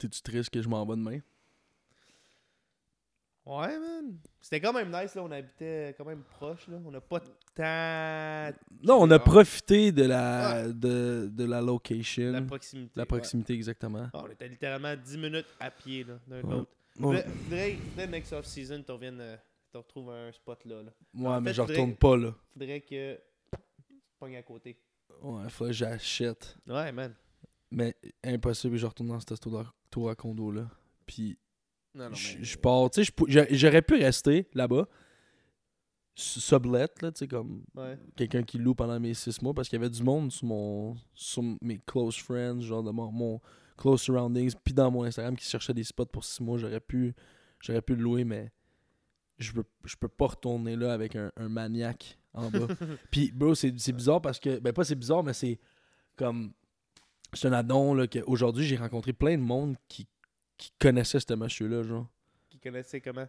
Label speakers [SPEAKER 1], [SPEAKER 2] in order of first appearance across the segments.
[SPEAKER 1] T'es-tu triste que je m'en vais demain?
[SPEAKER 2] Ouais, man. C'était quand même nice, là. On habitait quand même proche, là. On n'a pas tant.
[SPEAKER 1] Non, on a
[SPEAKER 2] Ah.
[SPEAKER 1] profité de la, de, de la location.
[SPEAKER 2] La proximité.
[SPEAKER 1] La
[SPEAKER 2] ouais.
[SPEAKER 1] proximité, exactement.
[SPEAKER 2] Ah, on était littéralement 10 minutes à pied, là, d'un
[SPEAKER 1] Ouais.
[SPEAKER 2] autre. Faudrait, faudrait, faudrait next off-season, tu reviennes, euh, tu retrouves un spot là. là.
[SPEAKER 1] Ouais,
[SPEAKER 2] en
[SPEAKER 1] mais je retourne pas là.
[SPEAKER 2] Faudrait que pognes à côté.
[SPEAKER 1] Ouais, faudrait que j'achète.
[SPEAKER 2] Ouais, man.
[SPEAKER 1] Mais impossible, je retourne dans cette tour à, tour à condo là. Puis je pars, tu sais, j'aurais pu rester là-bas. s- Sublet, là, tu sais, comme
[SPEAKER 2] Ouais.
[SPEAKER 1] quelqu'un qui loue pendant mes six mois parce qu'il y avait du monde sur mon sur mes close friends, genre de mon, mon close surroundings, puis dans mon Instagram qui cherchait des spots pour six mois, j'aurais pu j'aurais pu le louer, mais je peux je peux pas retourner là avec un, un maniaque en bas. puis bro, c'est c'est bizarre parce que ben pas c'est bizarre, mais c'est comme c'est un addon là que aujourd'hui j'ai rencontré plein de monde qui qui connaissait ce monsieur là genre
[SPEAKER 2] Qui connaissait comment?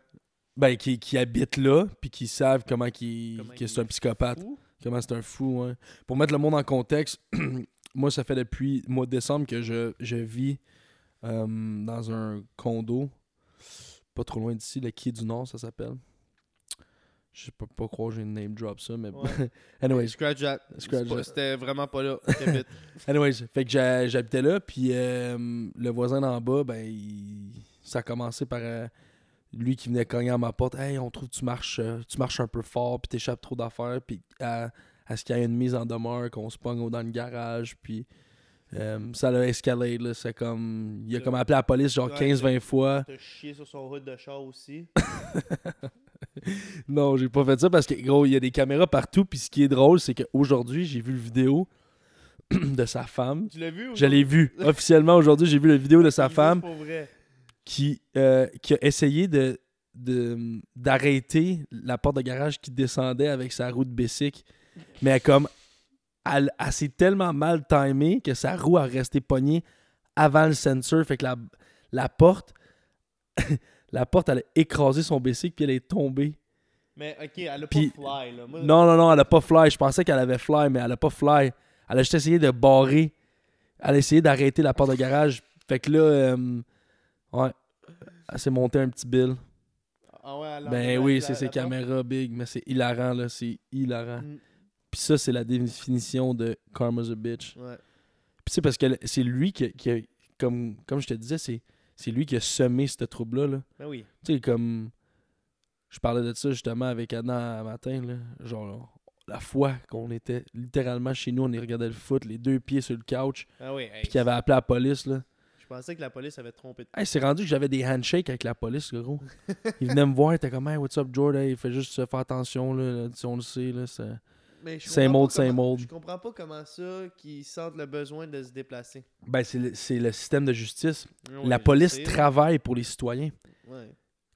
[SPEAKER 1] Ben qui, qui habitent là puis qui savent comment qui
[SPEAKER 2] Comment
[SPEAKER 1] que
[SPEAKER 2] il
[SPEAKER 1] c'est un psychopathe
[SPEAKER 2] Fou?
[SPEAKER 1] Comment c'est un fou, ouais. Pour mettre le monde en contexte, moi, ça fait depuis le mois de décembre que je, je vis euh, dans un condo, pas trop loin d'ici, le Quai du Nord, ça s'appelle. Je peux pas croire que j'ai une name drop ça, mais
[SPEAKER 2] Ouais.
[SPEAKER 1] anyways,
[SPEAKER 2] Scratch that. C'était vraiment pas là.
[SPEAKER 1] Anyways, fait que j'ha- j'habitais là, puis euh, le voisin d'en bas, ben, il- ça a commencé par euh, lui qui venait cogner à ma porte. Hey, on trouve que tu marches, euh, tu marches un peu fort, puis t'échappes trop d'affaires, puis à, à ce qu'il y ait une mise en demeure, qu'on se pogne dans le garage, puis euh, ça l'a escalé, là. C'est comme. Il a comme appelé la police genre
[SPEAKER 2] Ouais,
[SPEAKER 1] 15-20 fois.
[SPEAKER 2] T'as chié sur son hood de char aussi.
[SPEAKER 1] Non, j'ai pas fait ça parce que, gros, il y a des caméras partout, puis ce qui est drôle, c'est qu'aujourd'hui, j'ai vu le vidéo de sa femme.
[SPEAKER 2] Tu l'as vu ou
[SPEAKER 1] Je l'ai vu. Officiellement, aujourd'hui, j'ai vu la vidéo de sa femme. Qui, euh, qui a essayé de de- d'arrêter la porte de garage qui descendait avec sa roue de bicycle. Mais elle, comme elle, elle s'est tellement mal timée que sa roue a resté pognée avant le sensor. Fait que la, la porte la porte elle a écrasé son bicycle puis elle est tombée.
[SPEAKER 2] Mais ok, elle a
[SPEAKER 1] Puis-
[SPEAKER 2] pas fly là. Moi,
[SPEAKER 1] Non, non, non, elle a pas fly. Je pensais qu'elle avait fly, mais elle a pas fly. Elle a juste essayé de barrer. Elle a essayé d'arrêter la porte de garage. Fait que là, euh, ouais, elle s'est montée un petit bill.
[SPEAKER 2] Ah ouais, elle a
[SPEAKER 1] Ben oui, c'est ses caméras big, mais c'est hilarant, là. C'est hilarant.
[SPEAKER 2] Mm,
[SPEAKER 1] Puis ça, c'est la définition de Karma's a bitch.
[SPEAKER 2] Ouais.
[SPEAKER 1] Puis c'est parce que c'est lui qui a, qui a- comme, comme je te disais, c'est, c'est lui qui a semé ce trouble-là. Là.
[SPEAKER 2] Ben oui.
[SPEAKER 1] Tu sais, comme. Je parlais de ça justement avec un matin, là. Genre, la fois qu'on était littéralement chez nous, on y regardait le foot, les deux pieds sur le couch,
[SPEAKER 2] Ah oui. hey,
[SPEAKER 1] puis qu'il avait appelé la police, là.
[SPEAKER 2] Je pensais que la police avait trompé de
[SPEAKER 1] Hey, c'est rendu que j'avais des handshakes avec la police, gros. Il venait me voir, il était comme, hey, what's up, Jordan? Il fait juste faire attention, là. On le sait, là. c'est-
[SPEAKER 2] Mais je
[SPEAKER 1] Same
[SPEAKER 2] comprends
[SPEAKER 1] old,
[SPEAKER 2] pas
[SPEAKER 1] same
[SPEAKER 2] comment-
[SPEAKER 1] old.
[SPEAKER 2] Je comprends pas comment ça qu'ils sentent le besoin de se déplacer.
[SPEAKER 1] Ben, c'est le, le système de justice.
[SPEAKER 2] Oui,
[SPEAKER 1] la police
[SPEAKER 2] sais,
[SPEAKER 1] travaille pour les citoyens.
[SPEAKER 2] Ouais.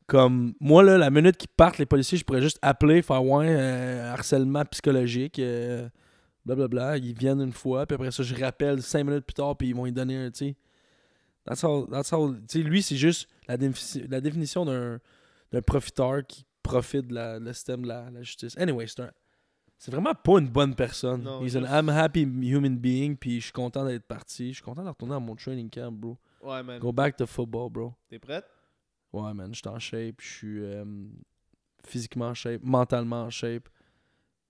[SPEAKER 1] Comme, moi, là, la minute qu'ils partent, les policiers, je pourrais juste appeler, faire, ouais, euh, harcèlement psychologique, euh, blablabla. Ils viennent une fois, puis après ça, je rappelle cinq minutes plus tard, puis ils vont lui donner un. That's all. That's all. Lui, c'est juste la, la définition d'un d'un profiteur qui profite de la, le système de la, la justice. Anyway, c'est un. C'est vraiment pas une bonne personne.
[SPEAKER 2] Non,
[SPEAKER 1] He's
[SPEAKER 2] juste-
[SPEAKER 1] an I'm happy human being, puis je suis content d'être parti. Je suis content de retourner à mon training camp, bro.
[SPEAKER 2] Ouais, man.
[SPEAKER 1] Go back to football, bro.
[SPEAKER 2] T'es prête?
[SPEAKER 1] Ouais, man, je suis en shape, je suis euh, physiquement en shape, mentalement en shape.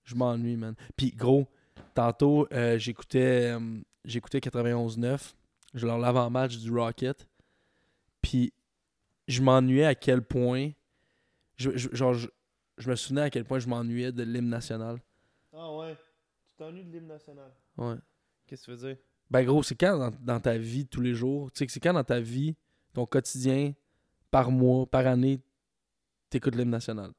[SPEAKER 1] Je m'ennuie, man. Puis, gros, tantôt, euh, j'écoutais euh, j'écoutais 91-9, je leur l'avant-match du Rocket. Puis, je m'ennuyais à quel point. Je, je- genre, je, je me souvenais à quel point je m'ennuyais de l'hymne national.
[SPEAKER 2] Ah ouais. Tu t'ennuies de l'hymne national.
[SPEAKER 1] Ouais.
[SPEAKER 2] Qu'est-ce que tu veux dire?
[SPEAKER 1] Ben, gros, c'est quand dans, dans ta vie tous les jours, tu sais, c'est quand dans ta vie, ton quotidien, par mois, par année, t'écoutes l'hymne national?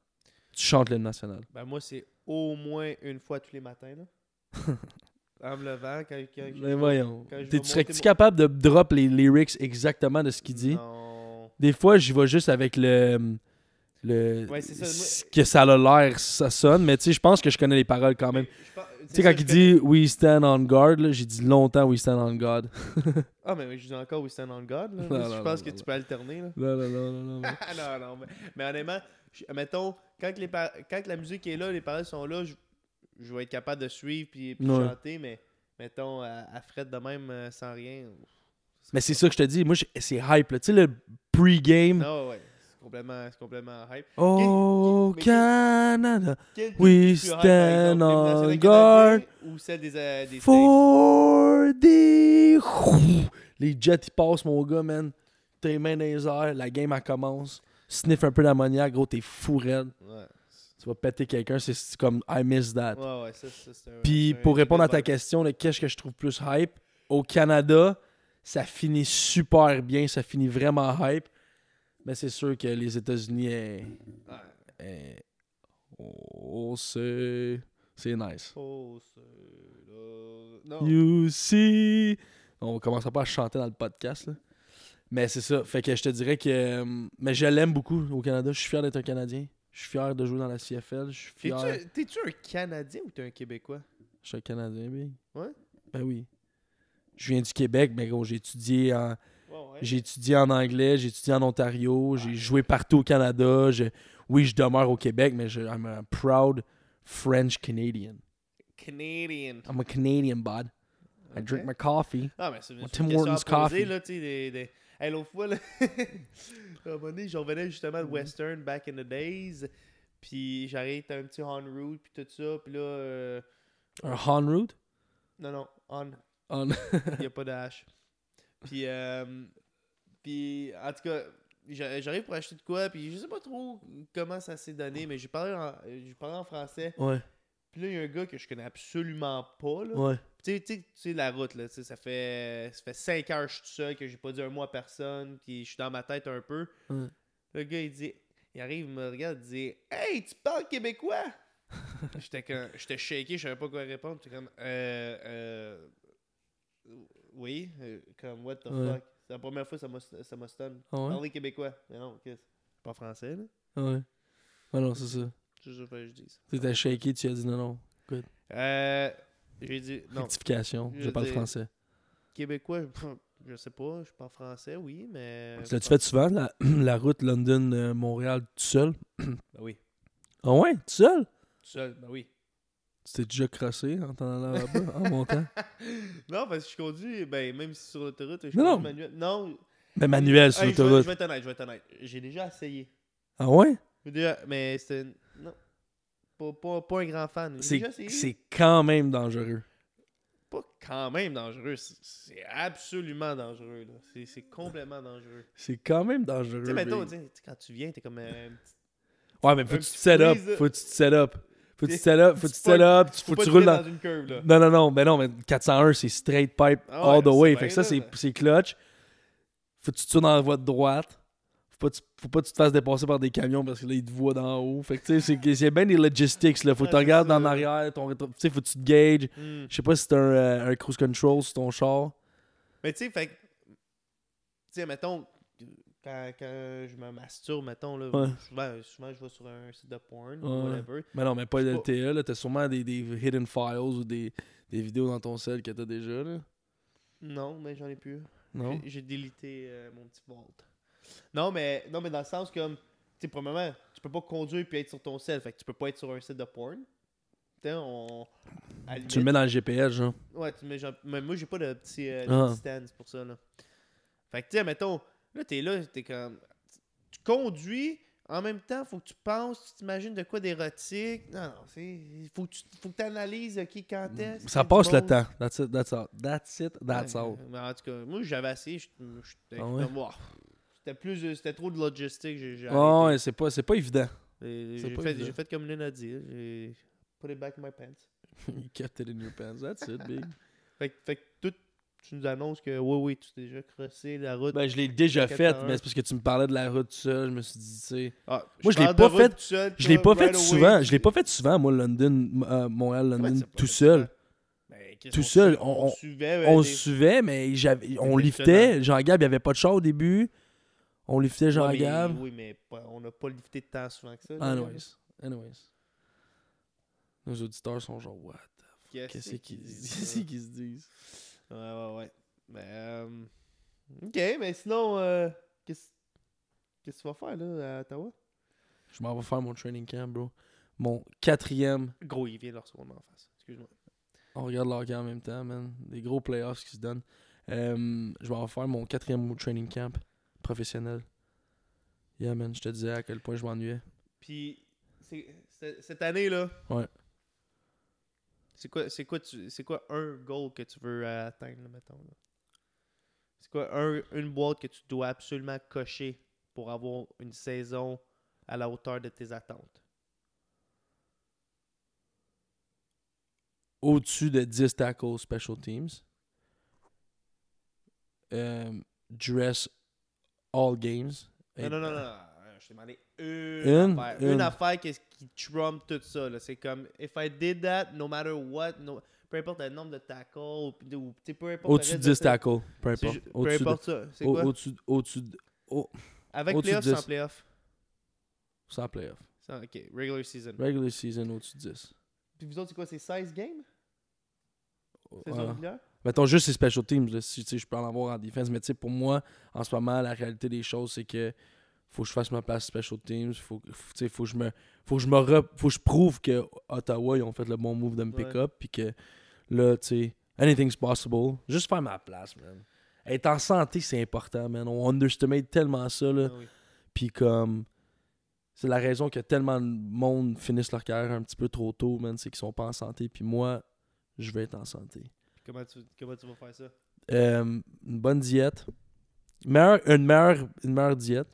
[SPEAKER 1] Tu chantes l'hymne national?
[SPEAKER 2] Ben moi, c'est au moins une fois tous les matins, là. en me levant, quand, quand
[SPEAKER 1] Mais voyons.
[SPEAKER 2] quand je
[SPEAKER 1] serais-tu
[SPEAKER 2] mon-
[SPEAKER 1] capable de drop les lyrics exactement de ce qu'il dit?
[SPEAKER 2] Non.
[SPEAKER 1] Des fois, j'y vais juste avec le. Le
[SPEAKER 2] Ouais, c'est ça,
[SPEAKER 1] que ça a l'air, ça sonne, mais tu sais, je pense que je connais les paroles quand même. Tu sais, quand il
[SPEAKER 2] connais-
[SPEAKER 1] dit We stand on guard, j'ai dit longtemps We stand on God.
[SPEAKER 2] Ah, mais je dis encore We Stand on God. Là.
[SPEAKER 1] Non,
[SPEAKER 2] je
[SPEAKER 1] non,
[SPEAKER 2] pense
[SPEAKER 1] non,
[SPEAKER 2] que tu peux alterner. Là.
[SPEAKER 1] Non, non, non, non.
[SPEAKER 2] Mais, mais honnêtement, mettons, quand, que les par- quand que la musique est là, les paroles sont là, je, je vais être capable de suivre puis, puis
[SPEAKER 1] Ouais.
[SPEAKER 2] chanter, mais mettons, à, à Fred de même, euh, sans rien,
[SPEAKER 1] Mais c'est ça que je te dis. Moi, c'est hype. là. Tu sais, le pre-game.
[SPEAKER 2] Non, ouais. C'est complètement, complètement hype.
[SPEAKER 1] Oh, Canada. We
[SPEAKER 2] est
[SPEAKER 1] stand on guard
[SPEAKER 2] Ou celle des, euh, des?
[SPEAKER 1] For the... Les jets, ils passent, mon gars, man. Tes mains dans les airs, la game, elle commence. Sniff un peu d'ammoniaque, gros, t'es fou raide.
[SPEAKER 2] Ouais.
[SPEAKER 1] Tu vas péter quelqu'un, c'est- comme I miss that.
[SPEAKER 2] Ouais, ouais, ça, ça, c'est un.
[SPEAKER 1] Puis pour répondre à ta question, qu'est-ce que je trouve plus hype? Au Canada, ça finit super bien, ça finit vraiment hype. Mais c'est sûr que les États-Unis, eh,
[SPEAKER 2] Ouais.
[SPEAKER 1] eh, oh, c'est c'est nice.
[SPEAKER 2] Oh. Non.
[SPEAKER 1] You see. On commencera pas à chanter dans le podcast. là. Mais c'est ça. Fait que je te dirais que. euh, Mais je l'aime beaucoup au Canada. Je suis fier d'être un Canadien. Je suis fier de jouer dans la CFL. Je suis fier.
[SPEAKER 2] T'es-tu un Canadien ou t'es un Québécois?
[SPEAKER 1] Je suis un Canadien, big.
[SPEAKER 2] Ouais?
[SPEAKER 1] Ben oui. Je viens du Québec, mais gros, j'ai étudié en. J'ai étudié en anglais, j'ai étudié en Ontario, j'ai joué partout au Canada. je- Oui, je demeure au Québec, mais je, I'm a proud French Canadian.
[SPEAKER 2] Canadian.
[SPEAKER 1] I'm a Canadian, bud. I drink my coffee.
[SPEAKER 2] Ah, mais c'est
[SPEAKER 1] Tim Hortons coffee.
[SPEAKER 2] là, des... des... Hey, l'autre fois, là, à un moment donné, je revenais justement de Western, back in the days, puis j'arrive, t'as un petit on route, puis tout ça, puis là... euh,
[SPEAKER 1] Un Han Root?
[SPEAKER 2] Non, non, on,
[SPEAKER 1] On...
[SPEAKER 2] il n'y a pas de H. Puis, euh, puis, en tout cas, j'a- j'arrive pour acheter de quoi, puis je sais pas trop comment ça s'est donné, mais j'ai parlé, en- j'ai parlé en français,
[SPEAKER 1] ouais,
[SPEAKER 2] puis là, il y a un gars que je connais absolument pas, là,
[SPEAKER 1] ouais.
[SPEAKER 2] Tu sais, la route, là, tu sais, ça fait, ça fait 5 heures que je suis tout seul, que j'ai pas dit un mot à personne, puis je suis dans ma tête un peu.
[SPEAKER 1] Ouais.
[SPEAKER 2] Le gars, il dit, il arrive, il me regarde, il dit Hey, tu parles québécois J'étais comme, j'étais shaké, je savais pas quoi répondre. J'étais comme, euh, euh, oui, euh, comme, what the
[SPEAKER 1] Ouais.
[SPEAKER 2] fuck. C'est la première fois que ça m'a ça m'a stun.
[SPEAKER 1] Ah ouais?
[SPEAKER 2] Parler québécois. Mais non, qu'est-ce C'est pas français, là?
[SPEAKER 1] Ouais. Ah non, c'est ça.
[SPEAKER 2] C'est juste que je dis.
[SPEAKER 1] T'étais shaké, tu as dit non, non.
[SPEAKER 2] Euh, j'ai dit, non,
[SPEAKER 1] Rectification,
[SPEAKER 2] Je
[SPEAKER 1] je parle
[SPEAKER 2] dis-
[SPEAKER 1] français.
[SPEAKER 2] québécois, je, je sais pas, je parle français, oui, mais.
[SPEAKER 1] Tu L'as-tu fait souvent, la, la route London-Montréal, tout seul?
[SPEAKER 2] Ben oui.
[SPEAKER 1] Ah ouais, tout seul?
[SPEAKER 2] Tout seul, ben oui.
[SPEAKER 1] T'es déjà crossé en t'en allant là-bas, en montant?
[SPEAKER 2] non, parce que je conduis, ben, même si sur l'autoroute, je
[SPEAKER 1] Non,
[SPEAKER 2] conduis manuel. Non,
[SPEAKER 1] Mais manuel sur
[SPEAKER 2] Hey, je vais-
[SPEAKER 1] l'autoroute.
[SPEAKER 2] Je vais être honnête, je vais être honnête. J'ai déjà essayé.
[SPEAKER 1] Ah ouais?
[SPEAKER 2] J'ai déjà- mais c'était. Non. Pas, pas, pas un grand fan. J'ai
[SPEAKER 1] C'est
[SPEAKER 2] déjà essayé.
[SPEAKER 1] c'est quand même dangereux.
[SPEAKER 2] pas quand même dangereux. C'est c'est absolument dangereux. là. C'est c'est complètement dangereux.
[SPEAKER 1] C'est quand même dangereux.
[SPEAKER 2] Tu sais, mettons,
[SPEAKER 1] big.
[SPEAKER 2] tu sais, quand tu viens, t'es comme euh, un petit-
[SPEAKER 1] Ouais, mais faut que tu te
[SPEAKER 2] petit
[SPEAKER 1] set up.
[SPEAKER 2] freeze, là.
[SPEAKER 1] Faut que tu te set up. Faut que tu te. Faut que tu te
[SPEAKER 2] c'est.
[SPEAKER 1] Faut que tu roules dans.
[SPEAKER 2] une curve, là.
[SPEAKER 1] Non, non, non. Mais non, mais 401, c'est straight pipe
[SPEAKER 2] Ah
[SPEAKER 1] all the way.
[SPEAKER 2] c'est
[SPEAKER 1] Fait que ça, c'est c'est clutch. Faut que tu tournes dans la voie de droite. Faut pas, que tu- faut pas que tu te fasses dépasser par des camions parce que là, ils te voient d'en haut. Fait que tu sais, c'est c'est bien des logistics. Là. Faut que tu
[SPEAKER 2] Ouais,
[SPEAKER 1] regardes
[SPEAKER 2] c'est
[SPEAKER 1] en arrière. Ton Tu sais, faut que tu te gages.
[SPEAKER 2] Hmm.
[SPEAKER 1] Je sais pas si t'as un, euh, un cruise control sur ton char.
[SPEAKER 2] Mais tu sais, fait que- Tu sais, mettons, quand, quand je me masturbe, mettons, là,
[SPEAKER 1] Ouais.
[SPEAKER 2] souvent, souvent, je vais sur un site de porn,
[SPEAKER 1] Ouais.
[SPEAKER 2] ou whatever.
[SPEAKER 1] Mais non, mais pas LTE. Là. T'as sûrement des, des hidden files ou des, des vidéos dans ton cell que t'as déjà. Là.
[SPEAKER 2] Non, mais j'en ai plus.
[SPEAKER 1] Non?
[SPEAKER 2] J'ai- délité euh, mon petit vault. Non, mais, non, mais dans le sens comme, tu sais, premièrement, tu peux pas conduire puis être sur ton cell, fait que tu peux pas être sur un site de porn. Tu on.
[SPEAKER 1] le mets dans le GPS, genre.
[SPEAKER 2] Ouais, tu mets genre. Mais moi, j'ai pas de petit, euh,
[SPEAKER 1] Ah.
[SPEAKER 2] stand pour ça, là. Fait que, tu sais, mettons, là, t'es là, t'es comme. Tu conduis, en même temps, faut que tu penses, tu t'imagines de quoi d'érotique. Non, non, c'est. Faut que tu faut que t'analyses, ok, quand est-ce.
[SPEAKER 1] Ça
[SPEAKER 2] qu'il y a
[SPEAKER 1] passe le temps. That's it, that's all. That's it, that's all.
[SPEAKER 2] Mais en tout cas, moi, j'avais essayé, j'étais
[SPEAKER 1] Ah.
[SPEAKER 2] C'était plus, c'était trop de logistique,
[SPEAKER 1] Oh,
[SPEAKER 2] arrêté.
[SPEAKER 1] ouais, c'est pas, c'est pas évident.
[SPEAKER 2] J'ai
[SPEAKER 1] pas
[SPEAKER 2] fait,
[SPEAKER 1] évident.
[SPEAKER 2] j'ai fait comme Lynn a dit, j'ai put it back in my pants.
[SPEAKER 1] You kept it in your pants. That's it, big.
[SPEAKER 2] Fait, fait que tout, tu nous annonces que oui, oui, tu t'es déjà crossé la route.
[SPEAKER 1] Ben, je l'ai déjà fait,
[SPEAKER 2] 401.
[SPEAKER 1] mais c'est parce que tu me parlais de la route tout seul. Je me suis dit, tu sais.
[SPEAKER 2] Ah,
[SPEAKER 1] moi, je l'ai pas
[SPEAKER 2] de route
[SPEAKER 1] fait-
[SPEAKER 2] tout seul,
[SPEAKER 1] Je l'ai pas fait
[SPEAKER 2] right away,
[SPEAKER 1] souvent. Je l'ai pas fait souvent, moi, London, euh, Montréal, London, tout seul.
[SPEAKER 2] Ben,
[SPEAKER 1] Tout seul,
[SPEAKER 2] su-
[SPEAKER 1] on- on-
[SPEAKER 2] suivait,
[SPEAKER 1] On se
[SPEAKER 2] des-
[SPEAKER 1] suivait, mais on liftait. Jean-Gab, il n'y avait pas de char au début. On liftait
[SPEAKER 2] Ouais,
[SPEAKER 1] Jean-Gab.
[SPEAKER 2] Oui, mais pas- on n'a pas lifté de temps souvent que ça.
[SPEAKER 1] Anyways. Anyways. Nos auditeurs sont genre, what? Qu'est-ce qu'ils
[SPEAKER 2] disent,
[SPEAKER 1] qu'est-ce qu'ils se disent?
[SPEAKER 2] Ouais, ouais, ouais. Mais, euh, ok, mais sinon, euh, qu'est-ce que tu vas faire là à Ottawa?
[SPEAKER 1] Je m'en vais faire mon training camp, bro. Mon quatrième.
[SPEAKER 2] Gros, il vient de recevoir en face. Excuse-moi.
[SPEAKER 1] On regarde leur camp en même temps, man. Des gros playoffs qui se donnent. Euh, je vais en faire mon quatrième training camp professionnel. Yeah, man, je te disais à quel point je m'ennuyais.
[SPEAKER 2] Puis, cette année-là.
[SPEAKER 1] Ouais.
[SPEAKER 2] C'est quoi, c'est quoi, c'est quoi un goal que tu veux euh, atteindre, là, mettons? là? C'est quoi un- une boîte que tu dois absolument cocher pour avoir une saison à la hauteur de tes attentes?
[SPEAKER 1] Au-dessus de 10 tackles special teams. Euh, dress all games.
[SPEAKER 2] Non, non, non, non. Je t'ai demandé une,
[SPEAKER 1] Une?
[SPEAKER 2] affaire.
[SPEAKER 1] Une.
[SPEAKER 2] Une affaire qui, qui trump tout ça. C'est comme, if I did that, no matter what, no- peu importe le nombre de tackles, ou, ou peu importe.
[SPEAKER 1] Au-dessus de
[SPEAKER 2] reste
[SPEAKER 1] 10 tackles. Peu importe.
[SPEAKER 2] Peu importe ça. C'est quoi?
[SPEAKER 1] Au-dessus au-dessus de. au-
[SPEAKER 2] Avec playoff, sans
[SPEAKER 1] 10.
[SPEAKER 2] playoff.
[SPEAKER 1] sans playoff.
[SPEAKER 2] Sans- ok, regular season.
[SPEAKER 1] Regular season au-dessus de 10.
[SPEAKER 2] Puis vous autres, c'est quoi? C'est 16 games? Saison régulière?
[SPEAKER 1] Mettons juste ces special teams, là, si tu sais, je peux en avoir en défense. Mais tu sais, pour moi, en ce moment, la réalité des choses, c'est que faut que je fasse ma place special teams. Faut, que- faut, faut que je me. Faut que je me re- faut que je prouve que Ottawa, ils ont fait le bon move de me pick
[SPEAKER 2] Ouais.
[SPEAKER 1] up. Puis que là, tu sais, anything's possible. Juste faire ma place, man. Être en santé, c'est important, man. On underestimate tellement ça, là.
[SPEAKER 2] Ah oui.
[SPEAKER 1] Puis comme. C'est la raison que tellement de monde finissent leur carrière un petit peu trop tôt, man. C'est qu'ils sont pas en santé. Puis moi, je vais être en santé.
[SPEAKER 2] Comment tu, comment tu vas faire ça?
[SPEAKER 1] Euh, une bonne diète. Meilleure- une, meilleure, une meilleure diète.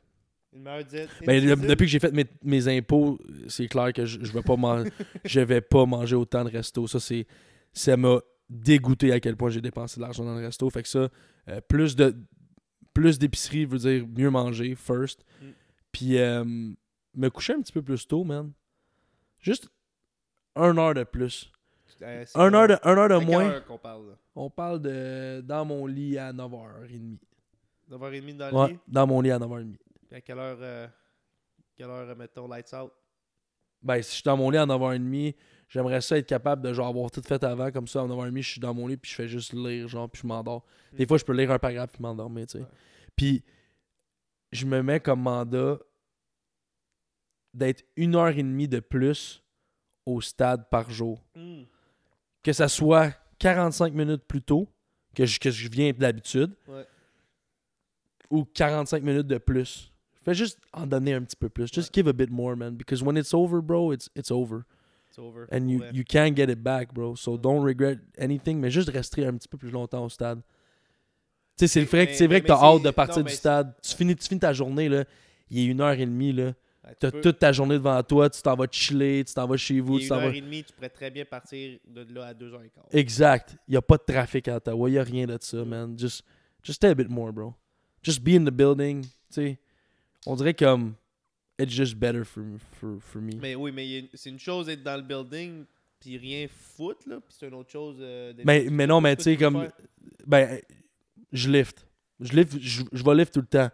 [SPEAKER 2] Une diète?
[SPEAKER 1] Ben, depuis que j'ai fait mes, mes impôts, c'est clair que je, je vais pas man- je vais pas manger autant de resto. Ça, c'est ça m'a dégoûté à quel point j'ai dépensé de l'argent dans le resto. Fait que ça, euh, plus de plus d'épicerie veut dire mieux manger first.
[SPEAKER 2] Mm.
[SPEAKER 1] Puis euh, me coucher un petit peu plus tôt, man. Juste un heure de plus.
[SPEAKER 2] Euh,
[SPEAKER 1] Un heure de, un heure de moins.
[SPEAKER 2] parle?
[SPEAKER 1] On parle de dans mon lit à 9h30.
[SPEAKER 2] 9h30 dans le
[SPEAKER 1] Ouais,
[SPEAKER 2] lit?
[SPEAKER 1] dans mon lit à 9h30.
[SPEAKER 2] À quelle heure, euh, quelle heure, euh, mettons, lights out?
[SPEAKER 1] Ben, si je suis dans mon lit à 9h30, j'aimerais ça être capable de genre avoir tout fait avant, comme ça, à 9h30, je suis dans mon lit, puis je fais juste lire, genre, puis je m'endors. Des
[SPEAKER 2] Mm.
[SPEAKER 1] fois, je peux lire un paragraphe, puis m'endormir, tu sais.
[SPEAKER 2] Ouais.
[SPEAKER 1] Puis, je me mets comme mandat d'être une heure et demie de plus au stade par jour.
[SPEAKER 2] Hmm.
[SPEAKER 1] Que ça soit 45 minutes plus tôt que je, que je viens d'habitude,
[SPEAKER 2] Ouais.
[SPEAKER 1] ou 45 minutes de plus. Fais juste en donner un petit peu plus. Just give a bit more, man. Because when it's over, bro, it's, it's over.
[SPEAKER 2] It's over.
[SPEAKER 1] And you,
[SPEAKER 2] Ouais.
[SPEAKER 1] you can't get it back, bro. So don't regret anything, mais juste rester un petit peu plus longtemps au stade. Tu sais, c'est vrai, que- vrai que t'as hâte de partir
[SPEAKER 2] non,
[SPEAKER 1] du stade. Tu finis, tu finis ta journée, là. Il est une heure et demie, là.
[SPEAKER 2] Tu
[SPEAKER 1] T'as
[SPEAKER 2] peux-
[SPEAKER 1] toute ta journée devant toi, tu t'en vas chiller, tu t'en vas chez vous,
[SPEAKER 2] il est
[SPEAKER 1] tu
[SPEAKER 2] une heure
[SPEAKER 1] vas...
[SPEAKER 2] et demie, tu pourrais très bien partir de là à 2h15.
[SPEAKER 1] Exact. Il n'y a pas de trafic à Ottawa. Il n'y a rien de ça, man. Just, just stay a bit more, bro. Just be in the building. Tu sais, on dirait comme... It's just better for, for, for me.
[SPEAKER 2] Mais oui, mais c'est une chose d'être dans le building puis rien foutre, là. Puis c'est une autre chose euh, d'être
[SPEAKER 1] Mais, mais non, mais tu sais, comme.
[SPEAKER 2] faire?
[SPEAKER 1] Ben, je lift. Je lift, je, je vais lift tout le temps.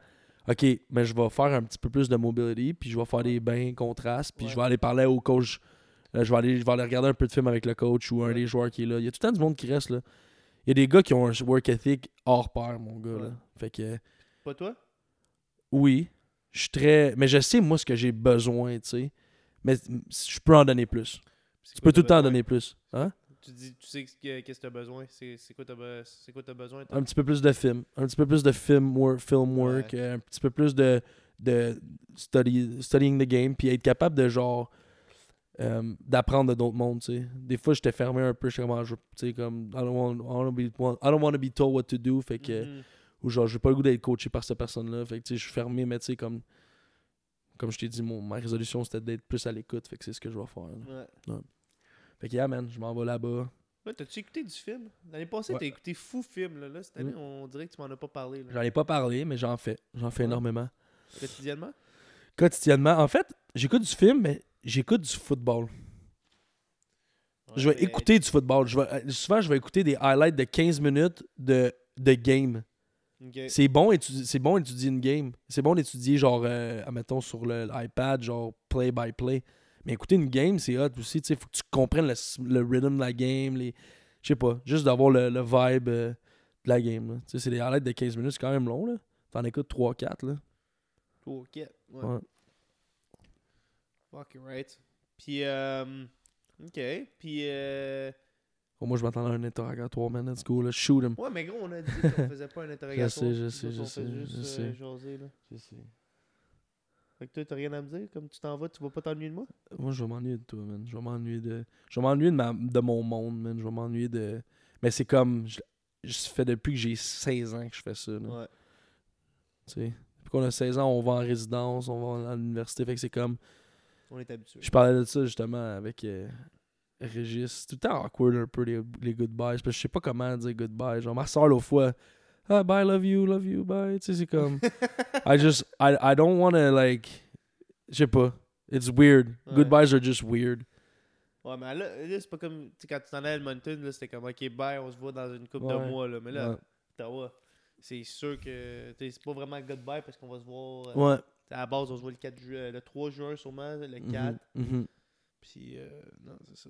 [SPEAKER 1] Ok, mais je vais faire un petit peu plus de mobility, puis je vais faire des bains contrastes, puis
[SPEAKER 2] Ouais.
[SPEAKER 1] je vais aller parler au coach. Je, vais aller, je vais aller regarder un peu de film avec le coach ou un
[SPEAKER 2] Ouais.
[SPEAKER 1] des joueurs qui est là. Il y a tout le temps du monde qui reste là. Il y a des gars qui ont un work ethic hors pair, mon gars.
[SPEAKER 2] Ouais.
[SPEAKER 1] Là. Fait que,
[SPEAKER 2] Pas toi?
[SPEAKER 1] oui, je suis très. Mais je sais, moi, ce que j'ai besoin, tu sais. Mais je peux en donner plus. Tu peux tout le temps en donner plus. Hein?
[SPEAKER 2] Tu, dis, tu sais que- qu'est-ce que t'as besoin? C'est quoi quoi t'as besoin?
[SPEAKER 1] un petit peu plus de film, un petit peu plus de film work, film work,
[SPEAKER 2] Ouais.
[SPEAKER 1] euh, un petit peu plus de, de study, studying the game, puis être capable de genre euh, d'apprendre de d'autres mondes, tu sais. Des fois, j'étais fermé un peu, je suis comme, ah, je- tu sais, comme, I don't want, don't be, I don't want to be told what to do, fait que,
[SPEAKER 2] Mhm.
[SPEAKER 1] Ou genre, j'ai pas le goût d'être coaché par cette personne-là, fait que, tu sais, je suis fermé, mais tu sais, comme, comme je t'ai dit, mon, ma résolution, c'était d'être plus à l'écoute, fait que c'est ce que je vais faire. là.
[SPEAKER 2] Ouais.
[SPEAKER 1] Fait que, yeah, man, je m'en vais là-bas.
[SPEAKER 2] T'as-tu écouté du film? L'année passée,
[SPEAKER 1] Ouais.
[SPEAKER 2] t'as écouté fou film. Là. Là, cette année,
[SPEAKER 1] Mm.
[SPEAKER 2] on dirait que tu m'en as pas parlé.
[SPEAKER 1] J'en ai pas parlé, mais j'en fais. J'en fais
[SPEAKER 2] Ouais.
[SPEAKER 1] énormément.
[SPEAKER 2] Quotidiennement?
[SPEAKER 1] quotidiennement. En fait, j'écoute du film, mais j'écoute du football. je vais
[SPEAKER 2] mais-
[SPEAKER 1] écouter du football. Je vais, euh, souvent, je vais écouter des highlights de 15 minutes de, de game. C'est bon, étudier, c'est bon d'étudier une game. C'est bon d'étudier, genre, euh, admettons, sur l'iPad, genre, play-by-play. Mais écouter une game, c'est hot aussi. Il faut que tu comprennes le, le rhythm de la game. Les, je sais pas, juste d'avoir le, le vibe euh, de la game. Tu sais, C'est des highlights de 15 minutes, c'est quand même long. là. T'en écoutes 3-4. là.
[SPEAKER 2] Ok. Ouais.
[SPEAKER 1] Ouais.
[SPEAKER 2] Fuck, right. Puis, euh, ok. Puis, euh,
[SPEAKER 1] Oh, moi, je m'attendais à un interrogatoire, man. Let's go, là. Shoot him.
[SPEAKER 2] Ouais, mais gros, on a dit qu'on faisait pas un interrogatoire.
[SPEAKER 1] sais, je sais,
[SPEAKER 2] autres,
[SPEAKER 1] je sais,
[SPEAKER 2] juste,
[SPEAKER 1] je
[SPEAKER 2] euh,
[SPEAKER 1] sais.
[SPEAKER 2] jaser, là.
[SPEAKER 1] Je sais.
[SPEAKER 2] Fait que toi, t'as rien à me dire? Comme tu t'en vas, tu vas pas t'ennuyer de moi?
[SPEAKER 1] Moi, je vais m'ennuyer de toi, man. Je vais m'ennuyer de. Je vais m'ennuyer de, ma... de mon monde, man. Je vais m'ennuyer de. Mais c'est comme. Je... je fais depuis que j'ai 16 ans que je fais ça, là.
[SPEAKER 2] Ouais.
[SPEAKER 1] Tu sais. Depuis qu'on a 16 ans, on va en résidence, on va à l'université. Fait que c'est comme.
[SPEAKER 2] On est habitué.
[SPEAKER 1] Je parlais de ça justement avec euh, Régis. C'est tout le temps awkward un peu les, les goodbyes. Parce que je sais pas comment dire goodbye. Genre, ma soeur, l'autre fois. Ah, bye, love you, love you, bye. Tu sais, c'est comme. I just. I, I don't want to, like. Je sais pas. It's weird.
[SPEAKER 2] Ouais.
[SPEAKER 1] Goodbyes are just weird.
[SPEAKER 2] Ouais, mais là, là c'est pas comme. Tu sais, quand tu t'en allais à Edmonton, là, c'était comme, ok, bye, on se voit dans une couple de mois, là. Mais là,
[SPEAKER 1] Ouais.
[SPEAKER 2] Ottawa, c'est sûr que. tu sais, C'est pas vraiment goodbye parce qu'on va se voir. euh,
[SPEAKER 1] Ouais.
[SPEAKER 2] À la base, on se voit le, 4 ju- euh, le 3 juin, sûrement, le 4.
[SPEAKER 1] Mhm, mhm.
[SPEAKER 2] Puis, euh, non, c'est ça.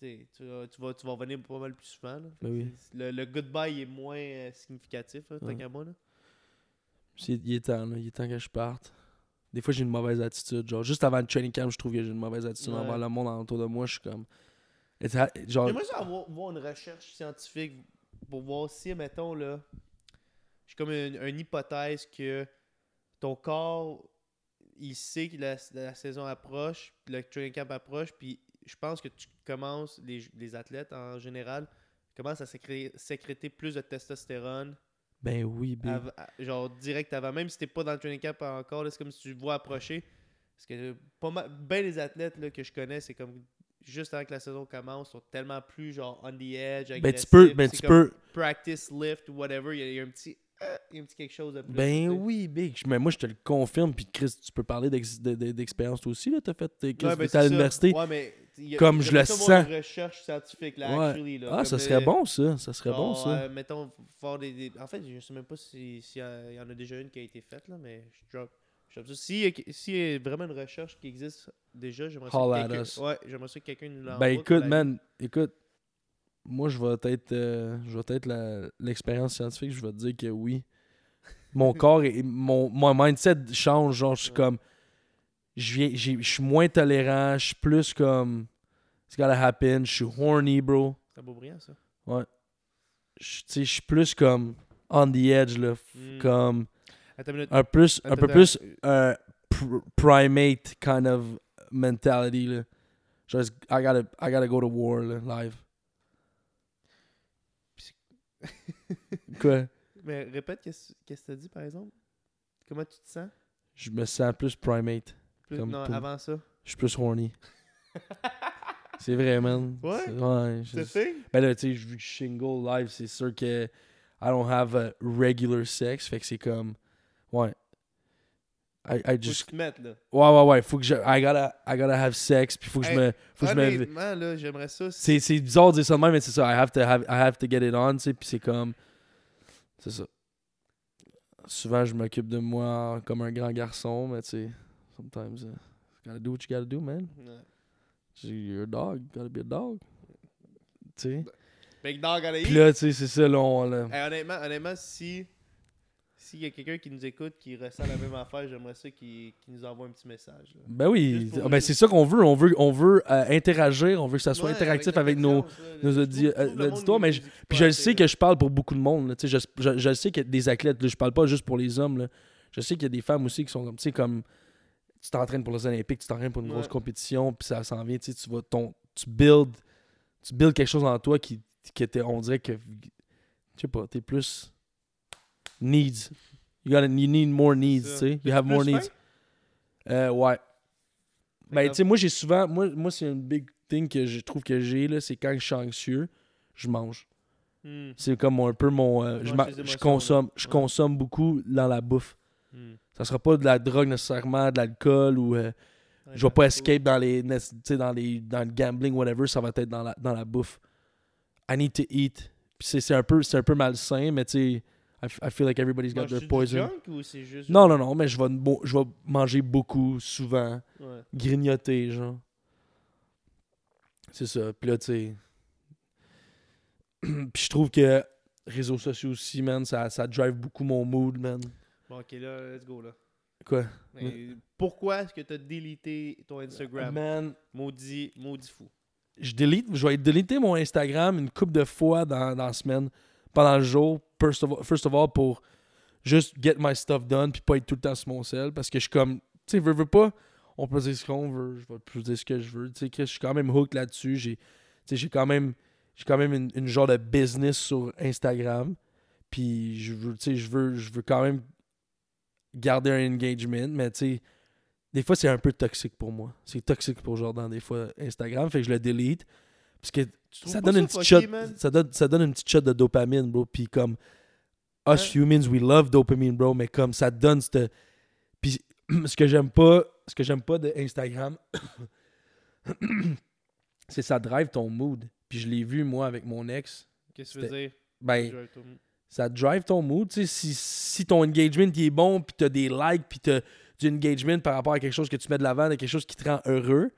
[SPEAKER 2] Tu tu, vas, tu, vas, revenir pas mal plus souvent. Là.
[SPEAKER 1] Ben oui.
[SPEAKER 2] Le, le goodbye est moins euh, significatif, là, tant
[SPEAKER 1] Ouais.
[SPEAKER 2] qu'à moi. Là.
[SPEAKER 1] Il est temps, là. Il est temps que je parte. Des fois, j'ai une mauvaise attitude. Genre, juste avant le training camp, je trouve que j'ai une mauvaise attitude
[SPEAKER 2] Ouais.
[SPEAKER 1] envers le monde autour de moi. Je suis comme. Genre.
[SPEAKER 2] J'aimerais ça avoir, voir une recherche scientifique pour voir si, mettons, là, j'ai comme une, une hypothèse que ton corps, il sait que la, la saison approche, le training camp approche, puis je pense que tu commences, les, les athlètes en général, commencent à sécré- sécréter plus de testostérone,
[SPEAKER 1] Ben oui,
[SPEAKER 2] à- genre direct avant, même si t'es pas dans le training camp encore, c'est comme si tu le vois approcher. Parce que pas mal, ben les athlètes là, que je connais, c'est comme juste avant que la saison commence, sont tellement plus genre on the edge,
[SPEAKER 1] Ben
[SPEAKER 2] agressifs.
[SPEAKER 1] tu peux, ben tu
[SPEAKER 2] comme
[SPEAKER 1] peux,
[SPEAKER 2] practice lift whatever, il y, y a un petit, il y a un petit quelque chose de plus.
[SPEAKER 1] ben
[SPEAKER 2] tu
[SPEAKER 1] oui, big. Mais moi, je te le confirme. Puis Chris, tu peux parler d'ex- de- de- d'expérience toi aussi. là. T'as fait, t'es Chris,
[SPEAKER 2] Ouais, ben,
[SPEAKER 1] à l'université.
[SPEAKER 2] Ouais, mais il y a-
[SPEAKER 1] Comme je le sens.
[SPEAKER 2] Une recherche scientifique là,
[SPEAKER 1] Ouais.
[SPEAKER 2] actually, là,
[SPEAKER 1] Ah, ça serait bon, ça. Ça serait bon, ça.
[SPEAKER 2] euh, mettons, faire des, des- En fait, je sais même pas si- s'il y, a- il y en a déjà une qui a été faite, là, mais je drop. S'il y, a- s'il y a vraiment une recherche qui existe déjà, j'aimerais ça, que quelqu'un- ouais, j'aimerais ça que quelqu'un nous l'envoie.
[SPEAKER 1] Ben écoute, man, écoute. Moi, je vais être, euh, je vais être la- l'expérience scientifique. Je vais te dire que oui. Mon corps et mon, mon mindset change. Genre, je suis
[SPEAKER 2] Ouais.
[SPEAKER 1] comme. Je viens- je suis moins tolérant. Je suis plus comme. It's gotta happen. Je suis horny, bro.
[SPEAKER 2] C'est un beau brillant, ça.
[SPEAKER 1] Je tu sais, je suis plus comme on the edge, là. f-
[SPEAKER 2] Mm.
[SPEAKER 1] Comme un, plus, un peu plus un pr- primate kind of mentality, là. Genre, I gotta, I gotta go to war, là, live. Quoi?
[SPEAKER 2] Mais répète, qu'est-ce que t'as dit, par exemple? Comment tu te sens?
[SPEAKER 1] Je me sens plus primate.
[SPEAKER 2] Plus-
[SPEAKER 1] Comme
[SPEAKER 2] Non, avant ça.
[SPEAKER 1] Je suis plus horny. c'est vrai, man.
[SPEAKER 2] Ouais?
[SPEAKER 1] Ouais. je-
[SPEAKER 2] C'est
[SPEAKER 1] Ben là, tu sais, vu que je suis single live, c'est sûr que I don't have a regular sex. Fait que c'est comme. Ouais. I, I
[SPEAKER 2] Faut que
[SPEAKER 1] just.
[SPEAKER 2] tu te mettes, là.
[SPEAKER 1] Ouais, ouais, ouais. Faut que je. I gotta, I gotta have sex. Puis faut que je
[SPEAKER 2] Hey,
[SPEAKER 1] me. Faut que je me.
[SPEAKER 2] Là, j'aimerais ça.
[SPEAKER 1] C'est, c'est bizarre de dire ça de même, mais c'est ça. I have to, have, I have to get it on, tu sais. Puis c'est comme. C'est ça. Souvent, je m'occupe de moi comme un grand garçon, mais tu sais. Sometimes. Uh, gotta do what you gotta do, man.
[SPEAKER 2] Ouais.
[SPEAKER 1] You're a dog. Gotta be a dog. Tu sais?
[SPEAKER 2] Big dog gotta eat.
[SPEAKER 1] Puis là, tu sais, c'est ça, là. on- là.
[SPEAKER 2] Hey, honnêtement, honnêtement, si s'il y a quelqu'un qui nous écoute qui ressent la même affaire, j'aimerais ça qu'il nous envoie un petit message. là.
[SPEAKER 1] Ben oui,
[SPEAKER 2] pour
[SPEAKER 1] ben c'est ça qu'on veut. On veut, on veut euh, interagir, on veut que ça soit
[SPEAKER 2] Ouais,
[SPEAKER 1] interactif avec, nos. nos euh,
[SPEAKER 2] nous-
[SPEAKER 1] mais je- Puis je le sais que je parle pour beaucoup de monde. là, Je, je, je sais qu'il y a des athlètes, là, je parle pas juste pour les hommes. là. Je sais qu'il y a des femmes aussi qui sont comme, tu sais, comme tu t'entraînes pour les Olympiques, tu t'entraînes pour une grosse compétition, puis ça s'en vient, tu sais, tu vas ton, tu build, tu build quelque chose en toi qui, qui était, on dirait que, je sais pas, t'es plus needs. You gotta, you need more needs, tu sais. You have more needs. Euh, ouais. Ben, tu sais, moi, j'ai souvent, moi, moi c'est une big thing que je trouve que j'ai, là, c'est quand je suis anxieux, je mange.
[SPEAKER 2] Hmm,
[SPEAKER 1] C'est comme un peu mon. euh, je,
[SPEAKER 2] tes
[SPEAKER 1] je
[SPEAKER 2] émotions,
[SPEAKER 1] consomme, je
[SPEAKER 2] Ouais.
[SPEAKER 1] consomme beaucoup dans la bouffe.
[SPEAKER 2] hmm.
[SPEAKER 1] Ça sera pas de la drogue nécessairement, de l'alcool ou euh,
[SPEAKER 2] Ouais,
[SPEAKER 1] je vais pas escape dans les, dans les, dans le gambling whatever. Ça va être dans la, dans la bouffe. I need to eat. Puis c'est, un peu, c'est un peu malsain, mais tu sais, I, feel like everybody's got their
[SPEAKER 2] du
[SPEAKER 1] poison.
[SPEAKER 2] junk ou c'est juste.
[SPEAKER 1] Non, non, non, mais je vais, mo- je vais manger beaucoup, souvent,
[SPEAKER 2] Ouais.
[SPEAKER 1] grignoter, genre. C'est ça. Puis là, tu sais. Puis je trouve que réseaux sociaux aussi, man, ça, ça drive beaucoup mon mood, man.
[SPEAKER 2] Bon, ok, là, let's go, là.
[SPEAKER 1] Quoi?
[SPEAKER 2] Mais pourquoi est-ce que t'as délité ton Instagram?
[SPEAKER 1] Man,
[SPEAKER 2] Maudit, maudit fou.
[SPEAKER 1] je je vais déliter mon Instagram une couple de fois dans, dans la semaine, pendant le jour, first of, all, first of all, pour juste get my stuff done, puis pas être tout le temps sur mon sel, parce que je suis comme, tu sais, veux, veux pas, on peut dire ce qu'on veut, je vais plus dire ce que je veux, tu sais, je suis quand même hook là-dessus, j'ai, j'ai quand même, j'ai quand même une, une genre de business sur Instagram, puis je veux, tu sais, je veux, je veux quand même garder un engagement, mais tu sais, des fois, c'est un peu toxique pour moi. C'est toxique pour Jordan, des fois, Instagram. Fait que je le delete. Parce que
[SPEAKER 2] Tu
[SPEAKER 1] ça donne, une
[SPEAKER 2] ça
[SPEAKER 1] petite
[SPEAKER 2] fucké,
[SPEAKER 1] shot, ça, donne, ça donne une petite shot de dopamine, bro. Puis comme, us
[SPEAKER 2] Ouais.
[SPEAKER 1] humans, we love dopamine, bro. Mais comme, ça donne cette... Puis ce que j'aime pas, ce que j'aime pas de Instagram, c'est ça drive ton mood. Puis je l'ai vu, moi, avec mon ex.
[SPEAKER 2] Qu'est-ce que tu veux dire?
[SPEAKER 1] Ben, ça drive ton mood. Tu sais, si, si ton engagement est bon, puis t'as des likes, puis t'as du engagement par rapport à quelque chose que tu mets de l'avant, de quelque chose qui te rend heureux,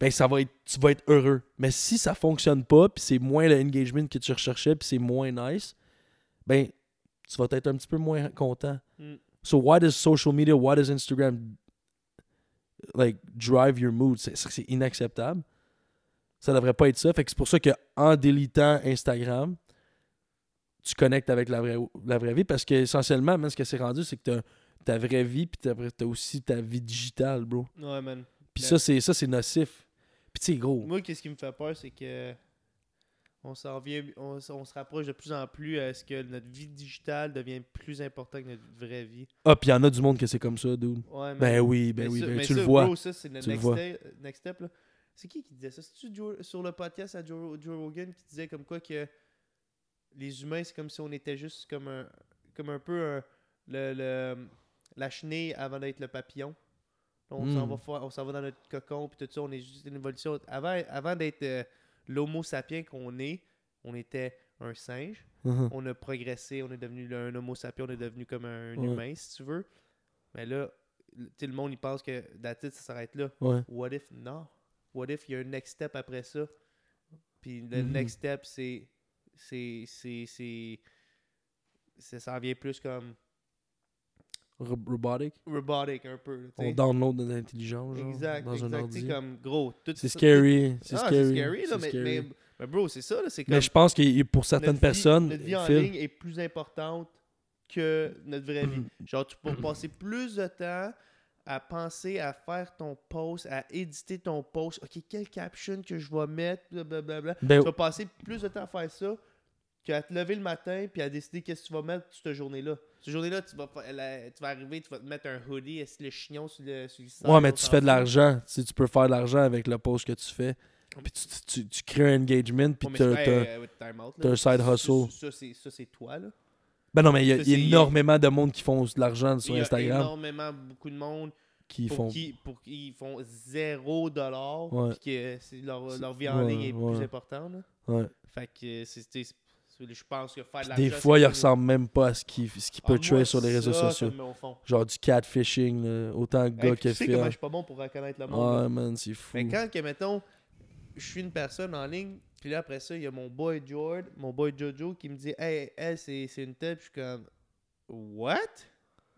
[SPEAKER 1] ben ça va être, tu vas être heureux. Mais si ça fonctionne pas, puis c'est moins le engagement que tu recherchais, puis c'est moins nice, ben tu vas être un petit peu moins content.
[SPEAKER 2] Mm.
[SPEAKER 1] So why does social media, why does Instagram like drive your mood? C'est inacceptable. Ça devrait pas être ça. Fait que c'est pour ça que en délitant Instagram, tu connectes avec la vraie, la vraie vie parce que essentiellement, man, ce que c'est rendu, c'est que t'as ta vraie vie puis t'as t'as aussi ta vie digitale, bro.
[SPEAKER 2] Ouais, man.
[SPEAKER 1] Puis
[SPEAKER 2] Ben-
[SPEAKER 1] ça, c'est ça, c'est nocif. Puis tu sais, gros.
[SPEAKER 2] Moi, qu'est-ce qui me fait peur, c'est que on s'en vient, on, on se rapproche de plus en plus à ce que notre vie digitale devient plus importante que notre vraie vie.
[SPEAKER 1] Ah, puis il y en a du monde que c'est comme ça, dude.
[SPEAKER 2] Ouais, mais-
[SPEAKER 1] Ben oui, ben
[SPEAKER 2] mais
[SPEAKER 1] oui,
[SPEAKER 2] ça-
[SPEAKER 1] ben
[SPEAKER 2] mais
[SPEAKER 1] tu le vois.
[SPEAKER 2] bro, ça, c'est le next, step, next step, là. C'est qui qui disait ça? C'est-tu sur le podcast à Joe, Joe Rogan qui disait comme quoi que les humains, c'est comme si on était juste comme un, comme un peu un- le, le- la chenille avant d'être le papillon? On s'en
[SPEAKER 1] Mm.
[SPEAKER 2] va faire- on s'en va dans notre cocon, puis tout ça, on est juste une évolution. Avant, avant d'être euh, l'homo sapiens qu'on est, on était un singe.
[SPEAKER 1] Mhm.
[SPEAKER 2] On a progressé, on est devenu un homo sapiens, on est devenu comme un
[SPEAKER 1] Ouais.
[SPEAKER 2] humain, si tu veux. Mais là, sais, le monde, il pense que it, ça s'arrête là.
[SPEAKER 1] Ouais.
[SPEAKER 2] What if non? What if il y a un next step après ça? Puis le
[SPEAKER 1] Mhm.
[SPEAKER 2] next step, c'est. C'est. C'est. c'est- Ça en vient plus comme
[SPEAKER 1] Robotic.
[SPEAKER 2] robotic un peu. là, tu sais.
[SPEAKER 1] On download de l'intelligence,
[SPEAKER 2] Exact,
[SPEAKER 1] dans un
[SPEAKER 2] exact.
[SPEAKER 1] ordi.
[SPEAKER 2] comme gros. tout
[SPEAKER 1] C'est scary. C'est
[SPEAKER 2] Ah,
[SPEAKER 1] scary.
[SPEAKER 2] là, mais,
[SPEAKER 1] scary.
[SPEAKER 2] mais, mais bro, c'est ça, là, c'est comme.
[SPEAKER 1] Mais je pense que pour certaines
[SPEAKER 2] notre vie-
[SPEAKER 1] personnes,
[SPEAKER 2] Notre vie en
[SPEAKER 1] Phil,
[SPEAKER 2] ligne est plus importante que notre vraie vie. Genre, tu peux passer plus de temps à penser à faire ton post, à éditer ton post. Ok, quel caption que je vais mettre, blablabla.
[SPEAKER 1] ben,
[SPEAKER 2] Tu vas passer plus de temps à faire ça qu'à te lever le matin puis à décider qu'est-ce que tu vas mettre cette journée-là. Cette journée-là, tu vas, la- tu vas arriver, tu vas te mettre un hoodie, est le chignon sur le, sur le
[SPEAKER 1] ouais, mais tu fais de l'argent. Tu, sais, tu peux faire de l'argent avec le post que tu fais. Puis tu, tu, tu- tu crées un engagement, puis
[SPEAKER 2] là.
[SPEAKER 1] t'as un side hustle.
[SPEAKER 2] Ça, c'est- ça, c'est toi, là.
[SPEAKER 1] Ben non, mais il y a,
[SPEAKER 2] Ça,
[SPEAKER 1] il y a
[SPEAKER 2] c'est-
[SPEAKER 1] énormément de monde qui font de l'argent sur
[SPEAKER 2] Il y a
[SPEAKER 1] Instagram.
[SPEAKER 2] énormément, beaucoup de monde
[SPEAKER 1] Qui
[SPEAKER 2] pour,
[SPEAKER 1] font.
[SPEAKER 2] qui, pour qui ils font zéro dollar,
[SPEAKER 1] Ouais.
[SPEAKER 2] puis que leur, leur vie en
[SPEAKER 1] Ouais,
[SPEAKER 2] ligne est
[SPEAKER 1] ouais.
[SPEAKER 2] plus importante. là.
[SPEAKER 1] Ouais.
[SPEAKER 2] Fait que c'est- je pense que faire de
[SPEAKER 1] Puis des fois,
[SPEAKER 2] pas-
[SPEAKER 1] ressemblent même pas à ce qu'ils ce qu'ils
[SPEAKER 2] Ah,
[SPEAKER 1] portrayent sur les réseaux sociaux. Genre du catfishing, là, autant
[SPEAKER 2] Hey,
[SPEAKER 1] gars que
[SPEAKER 2] tu sais comment je suis pas bon pour reconnaître le monde.
[SPEAKER 1] Ouais, man, c'est fou.
[SPEAKER 2] Mais quand, que, mettons, je suis une personne en ligne, puis là, après ça, il y a mon boy Jord, mon boy Jojo, qui me dit Hey, elle, c'est, c'est une tête. Puis je suis comme What?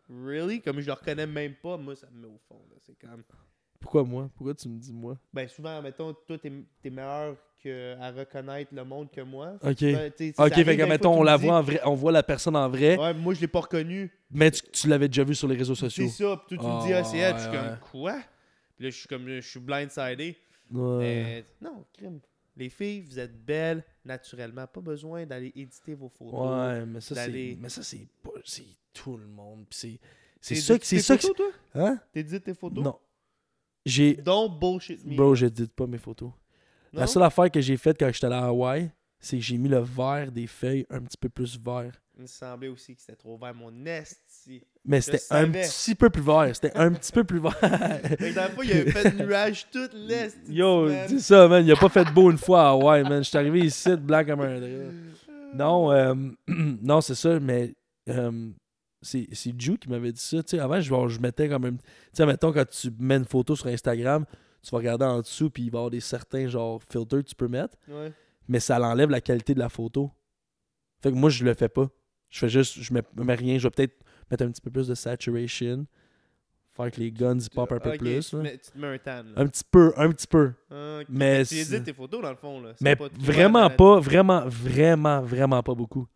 [SPEAKER 2] Really? Comme je le reconnais même pas, moi, ça me met au fond. là. C'est comme.
[SPEAKER 1] Pourquoi moi? Pourquoi tu me dis moi?
[SPEAKER 2] Ben, souvent, mettons, toi, t'es, t'es meilleur que, à reconnaître le monde que moi.
[SPEAKER 1] Ok.
[SPEAKER 2] Ben, t'sais,
[SPEAKER 1] Ok, fait que mettons, on
[SPEAKER 2] tu
[SPEAKER 1] la voit en vrai, on voit la personne en vrai,
[SPEAKER 2] Ouais, moi, je l'ai pas reconnu.
[SPEAKER 1] mais tu, tu l'avais déjà vu sur les réseaux sociaux.
[SPEAKER 2] C'est ça. Puis toi, tu
[SPEAKER 1] Ah,
[SPEAKER 2] me dis, ah, c'est elle. Je suis comme, quoi? Puis là, je suis comme, je suis blindsided.
[SPEAKER 1] Ouais.
[SPEAKER 2] Mais non, crime. Les filles, vous êtes belles naturellement. Pas besoin d'aller éditer vos photos.
[SPEAKER 1] Ouais, mais ça c'est mais ça c'est pas c'est tout le monde puis c'est c'est ça que c'est
[SPEAKER 2] tes
[SPEAKER 1] ça que
[SPEAKER 2] photos, toi?
[SPEAKER 1] hein?
[SPEAKER 2] T'édites tes photos?
[SPEAKER 1] Non. J'ai
[SPEAKER 2] Don't bullshit me.
[SPEAKER 1] bro, j'édite pas mes photos. La seule affaire que j'ai faite quand j'étais allé à Hawaï, c'est que j'ai mis le vert des feuilles un petit peu plus vert.
[SPEAKER 2] Il me semblait aussi que c'était trop vert. Mon esti.
[SPEAKER 1] Mais c'était un petit peu plus vert, c'était un petit peu plus vert.
[SPEAKER 2] Que dans la fois, il avait fait de nuages toute l'est.
[SPEAKER 1] Yo, c'est ça man, il a pas fait beau une fois à Hawaï man. J'étais arrivé ici blanc comme un. Non, euh, non, c'est ça, mais euh, c'est Ju qui m'avait dit ça. Tu sais, avant, je, je mettais comme un. Tu sais, mettons, quand tu mets une photo sur Instagram, tu vas regarder en dessous, puis il va y avoir des certains genre filters que tu peux mettre,
[SPEAKER 2] Ouais.
[SPEAKER 1] mais ça l'enlève la qualité de la photo. Fait que moi, je le fais pas. Je fais juste, je mets, mets rien. Je vais peut-être mettre un petit peu plus de saturation, Faire que les guns ils pop un peu plus.
[SPEAKER 2] Tu, te mets, tu te mets un tan. là.
[SPEAKER 1] Un petit peu, un petit peu.
[SPEAKER 2] Ah, ok.
[SPEAKER 1] mais
[SPEAKER 2] tu édites tes photos dans le fond. Là.
[SPEAKER 1] Mais
[SPEAKER 2] pas
[SPEAKER 1] vraiment pas, vraiment, vraiment, vraiment pas beaucoup.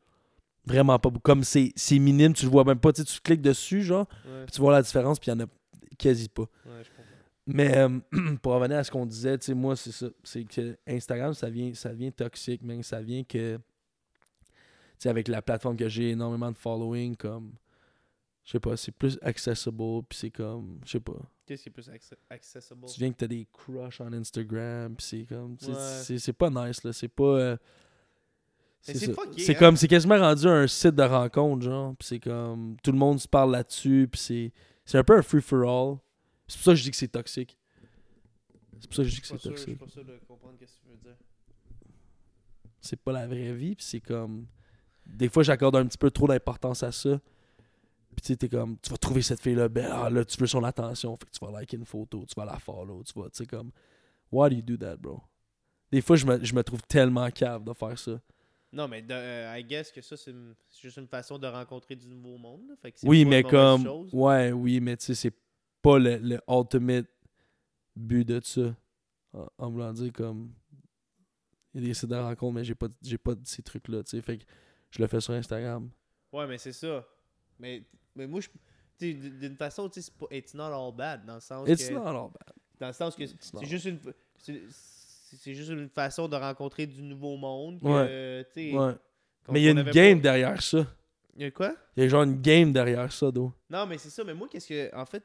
[SPEAKER 1] Vraiment pas beaucoup. Comme c'est minime, tu le vois même pas. Tu sais, tu cliques dessus, genre,
[SPEAKER 2] Ouais,
[SPEAKER 1] puis tu vois la différence, puis il y en a quasi pas.
[SPEAKER 2] ouais.
[SPEAKER 1] Mais euh, pour revenir à ce qu'on disait, tu sais, moi, c'est ça. C'est que Instagram, ça vient, ça vient toxique, mais ça vient que. Tu sais, avec la plateforme que j'ai énormément de following, comme. Je sais pas, c'est plus accessible, puis c'est comme. Je sais pas.
[SPEAKER 2] Qu'est-ce qui est plus acce- accessible?
[SPEAKER 1] Tu viens que t'as des crushs en Instagram, puis c'est comme.
[SPEAKER 2] Ouais.
[SPEAKER 1] C'est c'est pas nice, là. C'est pas. euh, C'est
[SPEAKER 2] hein.
[SPEAKER 1] comme. C'est quasiment rendu un site de rencontre, genre. Puis c'est comme. Tout le monde se parle là-dessus, puis c'est. C'est un peu un free-for-all. C'est pour ça que je dis que c'est toxique. C'est pour ça que je dis que c'est
[SPEAKER 2] sûr- je suis
[SPEAKER 1] toxique.
[SPEAKER 2] pas sûr de comprendre ce que tu veux dire.
[SPEAKER 1] c'est pas la vraie vie puis c'est comme des fois j'accorde un petit peu trop d'importance à ça puis tu sais t'es comme tu vas trouver cette fille là belle ah là tu veux son attention fait que tu vas liker une photo tu vas la follow tu vas tu sais comme why do you do that bro? Des fois je me, je me trouve tellement cave de faire ça
[SPEAKER 2] Non, mais de, euh, I guess que ça, c'est juste une façon de rencontrer du nouveau monde. là. Fait que c'est
[SPEAKER 1] oui mais comme
[SPEAKER 2] chose.
[SPEAKER 1] ouais oui mais tu sais c'est pas le, le ultimate but de ça en, en voulant dire comme il y a des sites de rencontre mais j'ai pas j'ai pas ces trucs là tu sais fait que je le fais sur Instagram
[SPEAKER 2] Ouais, mais c'est ça. Mais, mais moi, je. D'une façon, tu sais, c'est pas- it's not all bad. Dans le sens
[SPEAKER 1] it's
[SPEAKER 2] que.
[SPEAKER 1] not all bad
[SPEAKER 2] Dans le sens que c'est juste une. c'est- C'est juste une façon de rencontrer du nouveau monde. que,
[SPEAKER 1] Ouais. ouais Mais il y a une game
[SPEAKER 2] pas-
[SPEAKER 1] derrière ça.
[SPEAKER 2] Il y a quoi?
[SPEAKER 1] Il y a genre une game derrière ça, d'où.
[SPEAKER 2] Non, mais c'est ça. Mais moi, qu'est-ce que. En fait.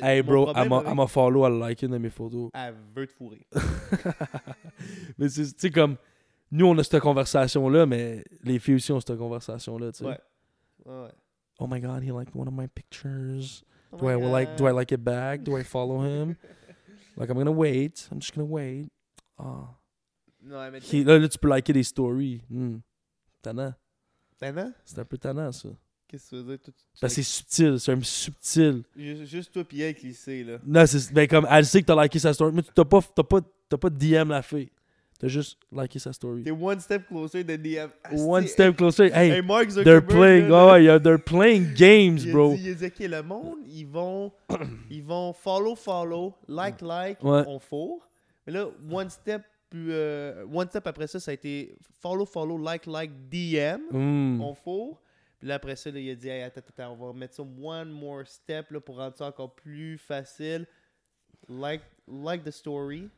[SPEAKER 2] Que-
[SPEAKER 1] Hey bro, elle m'a-
[SPEAKER 2] avec-
[SPEAKER 1] follow, elle a liké une de mes photos.
[SPEAKER 2] Elle veut te fourrer.
[SPEAKER 1] mais c'est, tu sais, comme, nous on a cette conversation-là, mais les filles aussi ont cette conversation-là, tu sais.
[SPEAKER 2] Ouais. Ouais.
[SPEAKER 1] Oh my god, he liked one of my pictures.
[SPEAKER 2] Oh
[SPEAKER 1] Do
[SPEAKER 2] my
[SPEAKER 1] I like, do I like it back? Do I follow him? like, I'm gonna wait. I'm just gonna wait. Ah.
[SPEAKER 2] Non, mais
[SPEAKER 1] He- Là, là, tu peux liker des stories. Hmm. Tannant.
[SPEAKER 2] Tannant?
[SPEAKER 1] C'est un peu tannant, ça.
[SPEAKER 2] Qu'est-ce que dire?
[SPEAKER 1] Parce que c'est subtil, c'est un subtil.
[SPEAKER 2] Juste, toi pis elle qui le sait, là.
[SPEAKER 1] Non, c'est ben comme elle sait que t'as liké sa story, mais t'as pas, t'as pas, t'as pas DM la fille. T'as juste liké sa story.
[SPEAKER 2] T'es one step closer de DM. Asti,
[SPEAKER 1] One step closer. Hey,
[SPEAKER 2] Hey, Mark
[SPEAKER 1] they're playing.
[SPEAKER 2] là,
[SPEAKER 1] Oh, they're playing games,
[SPEAKER 2] il
[SPEAKER 1] bro.
[SPEAKER 2] dit- il a dit, ok, le monde, ils vont, ils vont follow, follow, like, like,
[SPEAKER 1] Ouais.
[SPEAKER 2] on fourre. Mais là, one step, plus, euh, one step après ça, ça a été follow, follow, like, like, DM,
[SPEAKER 1] Hmm.
[SPEAKER 2] on fourre. Puis là, après ça, là, il a dit, hey, attends, attends, on va mettre ça one more step là, pour rendre ça encore plus facile. Like, like the story.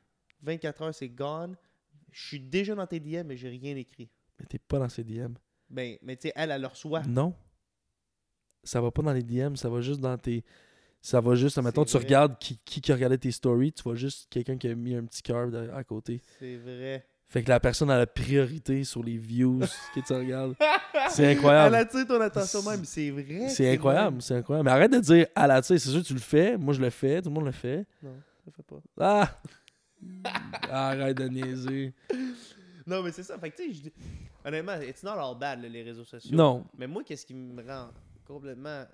[SPEAKER 2] 24 heures, c'est gone. Je suis déjà dans tes DM, mais j'ai rien écrit.
[SPEAKER 1] Mais t'es pas dans ses DM.
[SPEAKER 2] Ben, mais tu sais, elle, elle le reçoit.
[SPEAKER 1] Non. Ça va pas dans les DM, ça va juste dans tes. Ça va juste, mettons, tu regardes qui, qui, qui a regardé tes stories, tu vois juste quelqu'un qui a mis un petit cœur à côté.
[SPEAKER 2] C'est vrai.
[SPEAKER 1] Fait que la personne a la priorité sur les views que tu regardes. C'est incroyable.
[SPEAKER 2] Elle attire ton attention même, c'est vrai.
[SPEAKER 1] C'est incroyable, c'est incroyable. Mais arrête de dire à la tire, c'est sûr que tu le fais. Moi, je le fais, tout le monde le fait.
[SPEAKER 2] Non, ça fait pas.
[SPEAKER 1] Ah! arrête de niaiser.
[SPEAKER 2] Non, mais c'est ça. Fait que tu sais, je honnêtement, it's not all bad, là, les réseaux sociaux.
[SPEAKER 1] Non.
[SPEAKER 2] Mais moi, qu'est-ce qui me rend complètement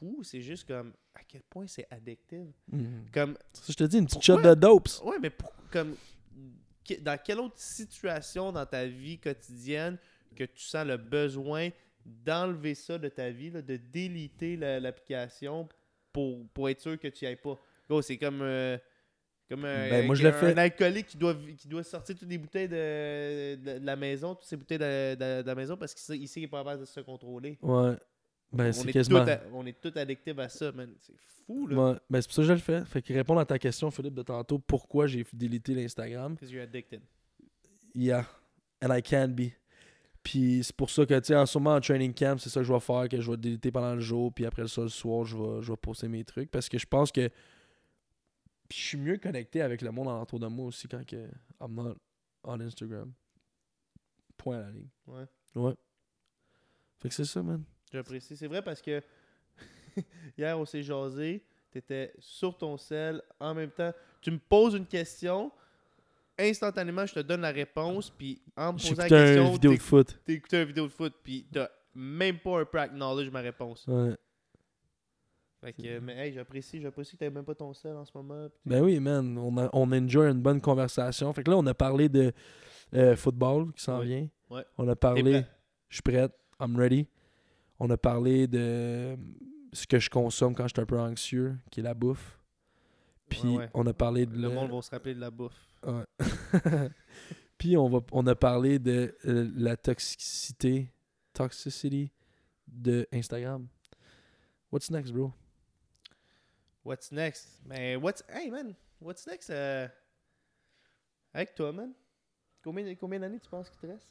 [SPEAKER 2] fou, c'est juste comme à quel point c'est addictif.
[SPEAKER 1] Mhm.
[SPEAKER 2] Comme,
[SPEAKER 1] Ça, je te dis, une petite shot de dopes.
[SPEAKER 2] ouais, mais pour- comme, dans quelle autre situation dans ta vie quotidienne que tu sens le besoin d'enlever ça de ta vie, là, de déliter la- l'application pour, pour être sûr que tu y ailles pas? Gros, c'est comme, euh, comme un,
[SPEAKER 1] Ben, moi, je le
[SPEAKER 2] un alcoolique qui doit, qui doit sortir toutes les bouteilles de, de- de la maison, toutes ces bouteilles de, la maison parce qu'il sait, il sait qu'il n'est pas capable de se contrôler.
[SPEAKER 1] Ouais. Ben,
[SPEAKER 2] on,
[SPEAKER 1] c'est
[SPEAKER 2] est
[SPEAKER 1] quasiment.
[SPEAKER 2] tout on est tous addictifs à ça, man. C'est fou, là.
[SPEAKER 1] Ben, c'est pour ça que je le fais. Fait que répondre à ta question, Philippe, de tantôt, pourquoi j'ai délité l'Instagram.
[SPEAKER 2] Because you're addicted.
[SPEAKER 1] Yeah. And I can be. Puis c'est pour ça que, tu sais, en ce moment, en training camp, c'est ça que je vais faire, que je vais déliter pendant le jour, puis après ça, le soir, je vais, je vais poster mes trucs. Parce que je pense que. Puis je suis mieux connecté avec le monde alentour de moi aussi quand que I'm not on Instagram. Point à la ligne.
[SPEAKER 2] Ouais.
[SPEAKER 1] Ouais. Fait que c'est ça, man.
[SPEAKER 2] J'apprécie. C'est vrai parce que hier, on s'est jasé. T'étais sur ton sel en même temps. Tu me poses une question. Instantanément, je te donne la réponse. Puis en me posant la question,
[SPEAKER 1] une vidéo de foot.
[SPEAKER 2] t'écoutais une vidéo de foot. Puis t'as même pas un peu acknowledge ma réponse.
[SPEAKER 1] Ouais.
[SPEAKER 2] Fait que, mais hey, j'apprécie. J'apprécie que t'aies même pas ton sel en ce moment.
[SPEAKER 1] Ben oui, man. On, a, on enjoy une bonne conversation. Fait que là, on a parlé de euh, football qui s'en vient.
[SPEAKER 2] Ouais.
[SPEAKER 1] On a parlé. Je suis prête. I'm ready. On a parlé de ce que je consomme quand je suis un peu anxieux, qui est la bouffe. Puis
[SPEAKER 2] Ouais, ouais.
[SPEAKER 1] on a parlé de
[SPEAKER 2] Le
[SPEAKER 1] le-
[SPEAKER 2] monde va se rappeler de la bouffe.
[SPEAKER 1] Ouais. Puis on, va, on a parlé de euh, la toxicité, toxicity de Instagram. What's next, bro?
[SPEAKER 2] What's next? Mais what's. Hey man, what's next euh, avec toi, man? Combien, combien d'années tu penses qu'il te reste?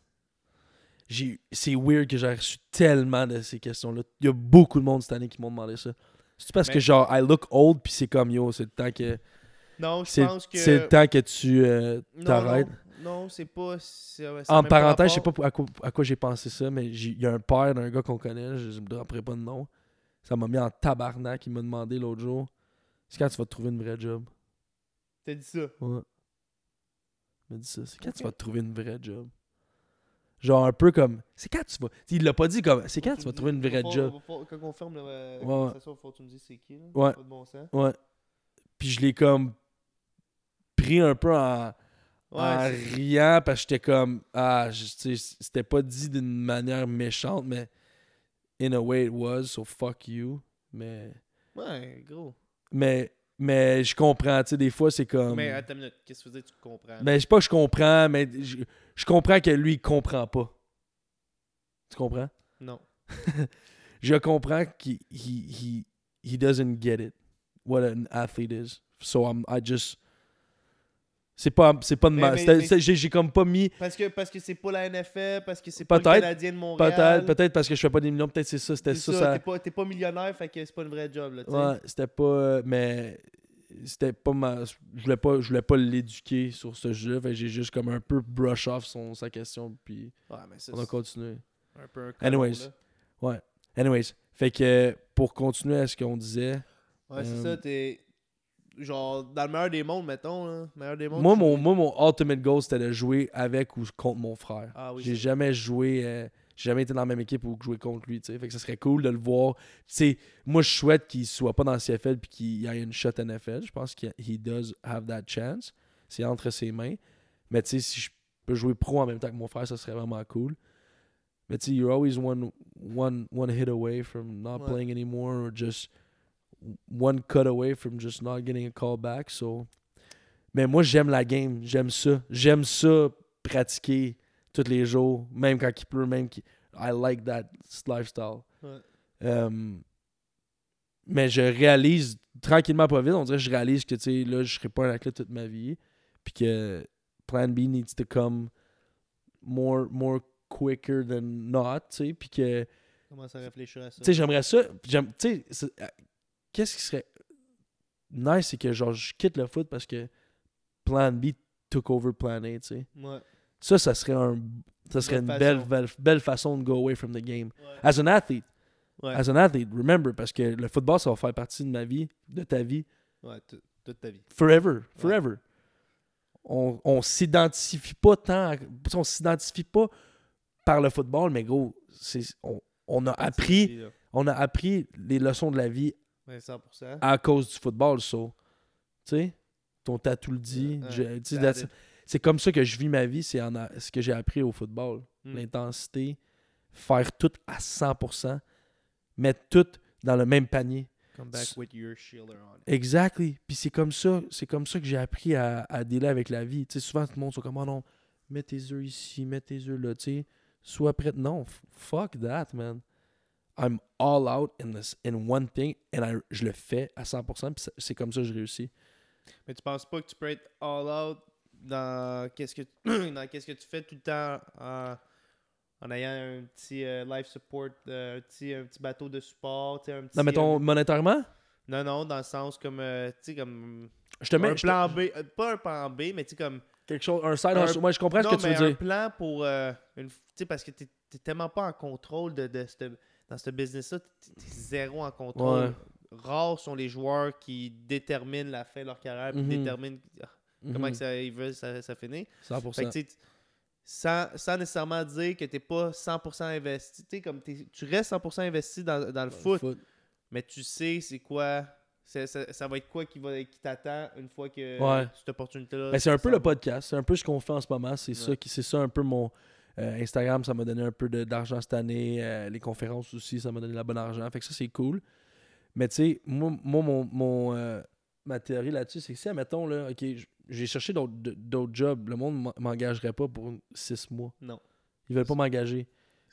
[SPEAKER 1] J'ai- C'est weird que j'ai reçu tellement de ces questions-là. Il y a beaucoup de monde cette année qui m'ont demandé ça. C'est parce
[SPEAKER 2] Mais-
[SPEAKER 1] que genre, I look old, puis c'est comme yo, c'est le temps que.
[SPEAKER 2] Non, je
[SPEAKER 1] C'est
[SPEAKER 2] pense que.
[SPEAKER 1] c'est le temps que tu euh, t'arrêtes.
[SPEAKER 2] Non, non c'est pas.
[SPEAKER 1] En parenthèse, je sais pas à quoi, à quoi j'ai pensé ça, mais il y a un père d'un gars qu'on connaît, je ne me rappellerai pas de nom. Ça m'a mis en tabarnak. Il m'a demandé l'autre jour c'est quand tu vas te trouver une vraie job?
[SPEAKER 2] T'as dit ça.
[SPEAKER 1] Ouais. Il m'a dit ça. C'est quand tu vas te trouver une vraie job? Genre un peu comme. C'est quand tu vas. Il l'a pas dit comme. C'est quand tu vas trouver une vraie job.
[SPEAKER 2] Quand on ferme la, la
[SPEAKER 1] Ouais,
[SPEAKER 2] conversation, il faut que tu me dises c'est qui. Là.
[SPEAKER 1] Ouais.
[SPEAKER 2] Pas de bon sens.
[SPEAKER 1] Ouais. Puis je l'ai comme pris un peu en,
[SPEAKER 2] Ouais,
[SPEAKER 1] en
[SPEAKER 2] c'est-
[SPEAKER 1] riant parce que j'étais comme. Ah, c'était pas dit d'une manière méchante, mais in a way it was, so fuck you. Mais.
[SPEAKER 2] ouais, gros.
[SPEAKER 1] Mais, mais je comprends, tu sais, des fois c'est comme.
[SPEAKER 2] Mais attends une minute, qu'est-ce que tu veux dire, tu comprends?
[SPEAKER 1] Mais je sais pas que je comprends, mais je, je comprends que lui, il comprend pas. Tu comprends?
[SPEAKER 2] Non.
[SPEAKER 1] Je comprends qu'il he, he, he doesn't get it. What an athlete is. So I'm, I just. C'est pas, c'est pas de ma. J'ai comme pas mis.
[SPEAKER 2] Parce que parce que c'est pas la NFL, parce que c'est pas le Canadien de Montréal.
[SPEAKER 1] Peut-être, peut-être parce que je fais pas des millions, peut-être c'est ça. C'était
[SPEAKER 2] C'est
[SPEAKER 1] ça.
[SPEAKER 2] ça,
[SPEAKER 1] ça-
[SPEAKER 2] T'es pas, pas millionnaire, fait que c'est pas une vraie job, là,
[SPEAKER 1] ouais, c'était pas. euh, Mais. C'était pas ma. Je voulais pas, je voulais pas l'éduquer sur ce jeu. Fait j'ai juste comme un peu brush off son, sa question. Puis
[SPEAKER 2] Ouais, mais ça,
[SPEAKER 1] on a continué.
[SPEAKER 2] un peu un
[SPEAKER 1] Anyways.
[SPEAKER 2] là.
[SPEAKER 1] Ouais. Anyways, fait que pour continuer à ce qu'on disait,
[SPEAKER 2] Ouais, c'est
[SPEAKER 1] Euh,
[SPEAKER 2] ça, t'es. Genre, dans le meilleur des mondes, mettons, là. Meilleur des mondes.
[SPEAKER 1] moi mon, moi, mon ultimate goal, c'était de jouer avec ou contre mon frère.
[SPEAKER 2] Ah oui.
[SPEAKER 1] j'ai jamais joué, euh, j'ai jamais été dans la même équipe ou joué contre lui. Fait que ça serait cool de le voir. Tu sais, moi, je souhaite qu'il soit pas dans le CFL puis qu'il ait une shot NFL. Je pense qu'il does have that chance. C'est entre ses mains. Mais si je peux jouer pro en même temps que mon frère, ça serait vraiment cool. Mais tu sais, you're always one, one, one hit away from not
[SPEAKER 2] Ouais.
[SPEAKER 1] playing anymore or just one cut away from just not getting a call back. So. Mais moi, j'aime la game. J'aime ça. J'aime ça pratiquer tous les jours, même quand il pleut, même qui I like that lifestyle.
[SPEAKER 2] Ouais.
[SPEAKER 1] Um, mais je réalise tranquillement pas vite, on dirait que je réalise que tu sais là je serai pas un athlète toute ma vie puis que plan B needs to come more more quicker than not, tu sais, puis que
[SPEAKER 2] Commence à réfléchir à ça.
[SPEAKER 1] tu sais j'aimerais ça, j'aime tu sais euh, qu'est-ce qui serait nice c'est que genre je quitte le foot parce que plan B took over plan A, tu sais.
[SPEAKER 2] Ouais.
[SPEAKER 1] Ça ça serait un ça serait une belle,
[SPEAKER 2] façon.
[SPEAKER 1] belle belle façon de go away from the game.
[SPEAKER 2] Ouais.
[SPEAKER 1] As an athlete,
[SPEAKER 2] Ouais.
[SPEAKER 1] as an athlete, remember, parce que le football, ça va faire partie de ma vie, de ta vie,
[SPEAKER 2] Ouais, tout- toute ta vie.
[SPEAKER 1] forever, forever. On, on s'identifie pas tant, on s'identifie pas par le football, mais gros, c'est, on, on a appris, on a appris les leçons de la vie
[SPEAKER 2] Ouais, 100%.
[SPEAKER 1] à cause du football, so. Tu sais, ton tatou le dit.
[SPEAKER 2] Ouais,
[SPEAKER 1] je- c'est comme ça que je vis ma vie, c'est en a- ce que j'ai appris au football.
[SPEAKER 2] Mm.
[SPEAKER 1] L'intensité, faire tout à 100%, mettre tout dans le même panier.
[SPEAKER 2] Come back with your shielder on.
[SPEAKER 1] Exactly. Puis c'est comme ça, c'est comme ça que j'ai appris à, à dealer avec la vie. Tu sais, souvent tout le monde sont comme oh non, mets tes œufs ici, mets tes œufs là, tu sais. Sois prêt. Non, fuck that, man. I'm all out in this in one thing and I- je le fais à 100% puis c'est- c'est comme ça que je réussis.
[SPEAKER 2] Mais tu penses pas que tu peux être all out dans qu'est-ce que dans qu'est-ce que tu fais tout le temps en, en ayant un petit euh, life support, euh, un, petit, un petit bateau de support, un petit.
[SPEAKER 1] Non, mettons
[SPEAKER 2] euh,
[SPEAKER 1] monétairement,
[SPEAKER 2] non, non, dans le sens comme, euh, tu sais, comme.
[SPEAKER 1] je te mets
[SPEAKER 2] un
[SPEAKER 1] te-
[SPEAKER 2] plan B, euh, pas un plan B, mais tu sais, comme.
[SPEAKER 1] quelque chose, un side
[SPEAKER 2] un-.
[SPEAKER 1] Moi, je comprends
[SPEAKER 2] non,
[SPEAKER 1] ce que tu veux
[SPEAKER 2] un
[SPEAKER 1] dire.
[SPEAKER 2] plan pour. euh, une, tu sais, parce que t'es t'es tellement pas en contrôle de, de cette- dans ce business-là, t'es t'es zéro en contrôle.
[SPEAKER 1] Ouais.
[SPEAKER 2] Rares sont les joueurs qui déterminent la fin de leur carrière,
[SPEAKER 1] Mhm.
[SPEAKER 2] déterminent comment
[SPEAKER 1] Mhm.
[SPEAKER 2] que ça, ils veulent ça, ça finit.
[SPEAKER 1] 100%.
[SPEAKER 2] Fait que, tu sais, sans, sans nécessairement dire que t'es pas 100% investi, comme tu restes 100% investi dans, dans le
[SPEAKER 1] Dans le
[SPEAKER 2] foot,
[SPEAKER 1] foot.
[SPEAKER 2] mais tu sais c'est quoi, ça, ça va être quoi qui, va, qui t'attend une fois que
[SPEAKER 1] Ouais.
[SPEAKER 2] cette opportunité-là.
[SPEAKER 1] Ben, c'est un peu le podcast, c'est un peu ce qu'on fait en ce moment. C'est ça qui, c'est ça un peu mon euh, Instagram, ça m'a donné un peu d'argent cette année. euh, les conférences aussi, ça m'a donné la bonne argent. Fait que ça c'est cool. Mais tu sais, moi, moi, mon, mon, euh, ma théorie là-dessus, c'est que si, admettons, là, ok, j'ai cherché d'autres d'autres jobs, le monde m'en- m'engagerait pas pour six mois.
[SPEAKER 2] Non.
[SPEAKER 1] Ils veulent pas m'engager.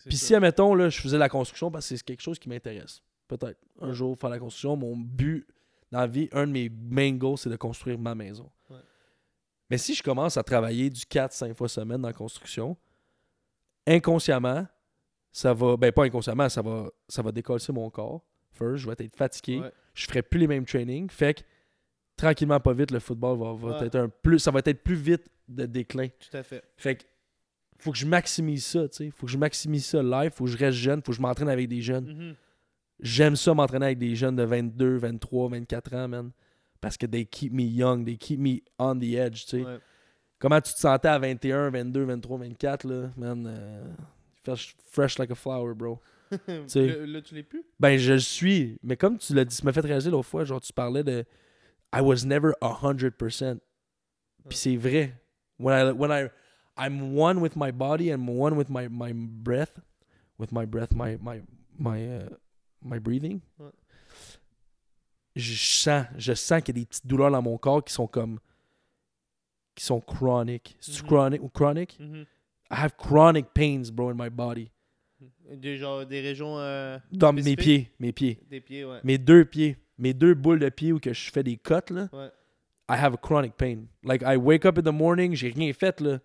[SPEAKER 1] Puis si, admettons, là, je faisais la construction parce que c'est quelque chose qui m'intéresse. Peut-être. Un
[SPEAKER 2] Ouais.
[SPEAKER 1] jour, faire la construction. Mon but dans la vie, un de mes main goals, c'est de construire ma maison.
[SPEAKER 2] Ouais.
[SPEAKER 1] Mais si je commence à travailler du 4-5 fois semaine dans la construction, inconsciemment, ça va. Ben, pas inconsciemment, ça va, ça va décoller mon corps. First, je vais être fatigué.
[SPEAKER 2] Ouais.
[SPEAKER 1] Je ferai plus les mêmes trainings. Fait que, tranquillement, pas vite, le football va, va
[SPEAKER 2] Ouais.
[SPEAKER 1] être un plus. Ça va être plus vite de déclin.
[SPEAKER 2] Tout à fait.
[SPEAKER 1] Fait que faut que je maximise ça, tu sais. Faut que je maximise ça live, faut que je reste jeune, faut que je m'entraîne avec des jeunes.
[SPEAKER 2] Mhm.
[SPEAKER 1] J'aime ça m'entraîner avec des jeunes de 22, 23, 24 ans, man. Parce que they keep me young, they keep me on the edge, tu sais.
[SPEAKER 2] Ouais.
[SPEAKER 1] Comment tu te sentais à 21, 22, 23, 24, là, man? euh, fresh, fresh like a flower, bro.
[SPEAKER 2] Là, tu l'es plus?
[SPEAKER 1] Ben, je le suis. Mais comme tu l'as dit, tu m'as fait réaliser l'autre fois, genre, tu parlais de I was never 100%.
[SPEAKER 2] Ouais.
[SPEAKER 1] Puis c'est vrai. When I, when I, I'm one with my body and one with my, my breath, with my breath, my, my, my, uh, my breathing,
[SPEAKER 2] Ouais.
[SPEAKER 1] je sens, je sens qu'il y a des petites douleurs dans mon corps qui sont comme, qui sont chroniques. C'est-tu
[SPEAKER 2] Mhm.
[SPEAKER 1] chronic ou chronic?
[SPEAKER 2] Mhm.
[SPEAKER 1] I have chronic pains, bro, in my body.
[SPEAKER 2] Des, genre, des régions euh,
[SPEAKER 1] Dans mes pieds, mes pieds.
[SPEAKER 2] des pieds, ouais.
[SPEAKER 1] Mes deux pieds, mes deux boules de pieds où que je fais des cuts, là,
[SPEAKER 2] Ouais.
[SPEAKER 1] I have a chronic pain. Like, I wake up in the morning, j'ai rien fait, là,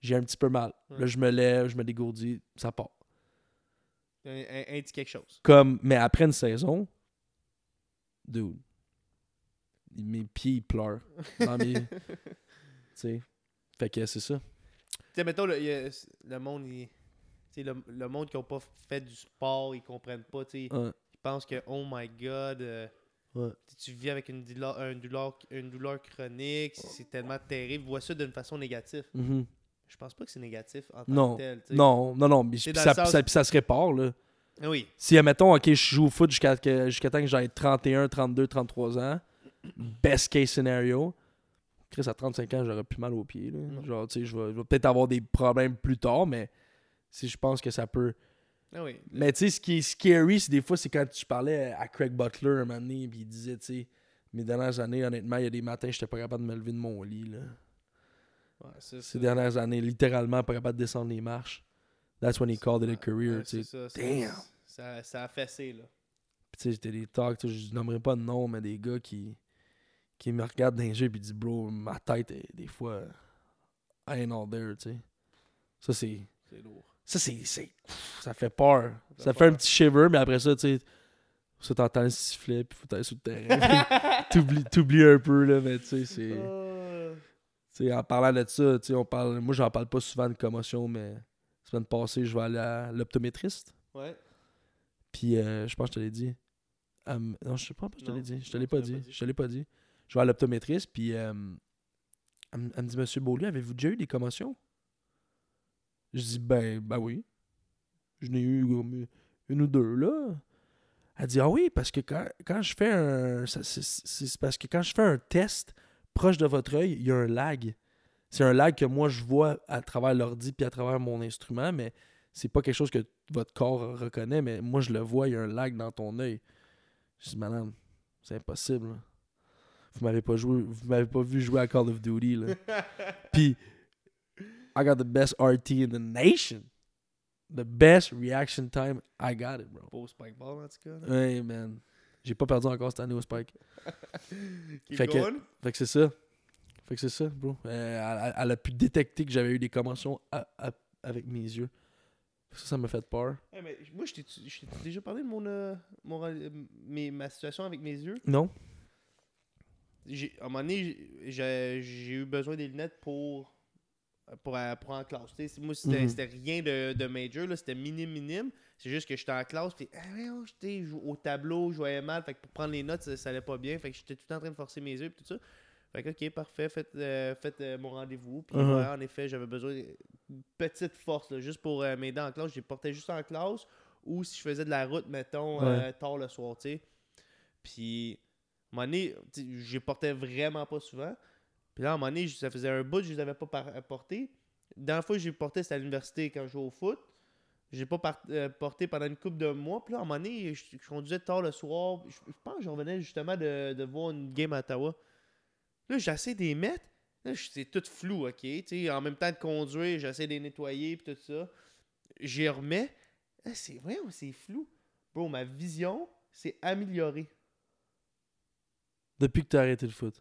[SPEAKER 1] j'ai un petit peu mal.
[SPEAKER 2] Ouais.
[SPEAKER 1] Là, je me lève, je me dégourdis, ça part.
[SPEAKER 2] Un, un, un petit quelque chose.
[SPEAKER 1] Comme, mais après une saison, dude, mes pieds, ils pleurent. Dans mes, tu sais. Fait que c'est ça.
[SPEAKER 2] Tu sais, mettons, le, a- le monde, il- le, le monde qui n'a pas fait du sport, ils comprennent pas. tu sais.
[SPEAKER 1] Ouais.
[SPEAKER 2] Ils pensent que, oh my god, euh,
[SPEAKER 1] Ouais.
[SPEAKER 2] tu vis avec une douleur, un douleur, une douleur chronique, c'est tellement terrible. Voient ça d'une façon négative.
[SPEAKER 1] Mhm.
[SPEAKER 2] Je pense pas que c'est négatif en tant
[SPEAKER 1] Non.
[SPEAKER 2] que tel.
[SPEAKER 1] Non, non, non. mais ça,
[SPEAKER 2] sens-
[SPEAKER 1] ça- se répare, là.
[SPEAKER 2] Oui.
[SPEAKER 1] Si, admettons, OK, je joue au foot jusqu'à jusqu'à temps que j'aille 31, 32, 33 ans, best case scenario, Chris, à 35 ans, j'aurais plus mal aux pieds. là. Genre, tu sais, je vais, je vais peut-être avoir des problèmes plus tard, mais si je pense que ça peut...
[SPEAKER 2] Ah oui.
[SPEAKER 1] Mais tu sais, ce qui est scary, c'est des fois, c'est quand tu parlais à Craig Butler un moment donné, puis il disait, tu sais, mes dernières années, honnêtement, il y a des matins, j'étais pas capable de me lever de mon lit, là.
[SPEAKER 2] Ouais, c'est
[SPEAKER 1] Ces
[SPEAKER 2] ça.
[SPEAKER 1] dernières années, littéralement, pas capable de descendre les marches. That's when he called it a career,
[SPEAKER 2] ouais,
[SPEAKER 1] tu sais. Damn!
[SPEAKER 2] Ça, ça a fessé, là.
[SPEAKER 1] Puis tu sais, j'étais des talks, je nommerai pas de nom, mais des gars qui, qui me regardent dans les yeux et disent Bro, ma tête, est, des fois, I ain't all there, tu sais. Ça, c'est.
[SPEAKER 2] C'est lourd.
[SPEAKER 1] Ça, c'est. Ça fait peur.
[SPEAKER 2] Ça
[SPEAKER 1] Ça
[SPEAKER 2] fait
[SPEAKER 1] un petit shiver, mais après ça, tu sais. Ça, t'entends le sifflet, puis faut aller sur le terrain. T'oublies t'oublies un peu, là, mais tu sais, c'est.
[SPEAKER 2] Ah.
[SPEAKER 1] Tu sais, en parlant de ça, tu sais, on parle. Moi, j'en parle pas souvent de commotion, mais la semaine passée, je vais aller à l'optométriste.
[SPEAKER 2] Ouais.
[SPEAKER 1] Puis, euh, je pense que je te l'ai dit. Non, je sais pas, je te l'ai dit. Je te l'ai pas dit.
[SPEAKER 2] pas dit.
[SPEAKER 1] Je te l'ai pas dit. Je vais à l'optométriste, puis euh, elle me dit Monsieur Beaulieu, avez-vous déjà eu des commotions Je dis Ben, ben oui. Je n'ai eu une ou deux, là. Elle dit Ah oui, parce que quand, quand je fais un. c'est- C'est parce que quand je fais un test proche de votre œil, il y a un lag. C'est un lag que moi je vois à travers l'ordi puis à travers mon instrument, mais c'est pas quelque chose que votre corps reconnaît, mais moi je le vois, il y a un lag dans ton œil. Je dis, madame, c'est impossible. là. Vous m'avez pas joué, vous m'avez pas vu jouer à Call of Duty. Là. Puis, I got the best RT in the nation. The best reaction time, I got it, bro.
[SPEAKER 2] Beau spike ball, en tout cas.
[SPEAKER 1] Hey, man. J'ai pas perdu encore cette année au Spike. Fait que-. Fait que c'est ça. Fait que c'est ça, bro. Euh, elle, elle a pu détecter que j'avais eu des commotions à- à- avec mes yeux. Ça, ça m'a fait peur.
[SPEAKER 2] Hey, mais moi, je t'ai je t'ai déjà parlé de mon, euh, mon, euh, mes- ma situation avec mes yeux?
[SPEAKER 1] Non?
[SPEAKER 2] J'ai- À un moment donné, j'ai j'ai eu besoin des lunettes pour, pour, euh, pour en classe. Moi, c'était
[SPEAKER 1] Mhm.
[SPEAKER 2] c'était rien de, de major, c'était minime, minime. C'est juste que j'étais en classe, puis ah, voyons, j'étais au tableau, je voyais mal. Fait que pour prendre les notes, ça, ça allait pas bien. Fait que j'étais tout le temps en train de forcer mes yeux, et tout ça. Fait que, ok, parfait, faites, euh, faites euh, mon rendez-vous. Puis, ouais, en effet, j'avais besoin d'une petite force, là, juste pour euh, m'aider en classe. Je les portais juste en classe, ou si je faisais de la route, mettons, euh, tard le soir, tu sais. Puis, à un moment donné, portais vraiment pas souvent. Puis là, à un moment donné, ça faisait un bout, je les avais pas portés. Dernière fois que j'ai porté, c'était à l'université quand je jouais au foot. J'ai pas euh, porté pendant une couple de mois. Puis là, à un moment donné, je, conduisais tard le soir. Je, pense que je revenais justement de, voir une game à Ottawa. Là, j'essaie de les mettre. Là, c'est tout flou, ok? En même temps de conduire, j'essaie de les nettoyer puis tout ça. J'y remets. Là, c'est vrai, c'est flou? Bro, ma vision s'est améliorée.
[SPEAKER 1] Depuis que t'as arrêté le foot.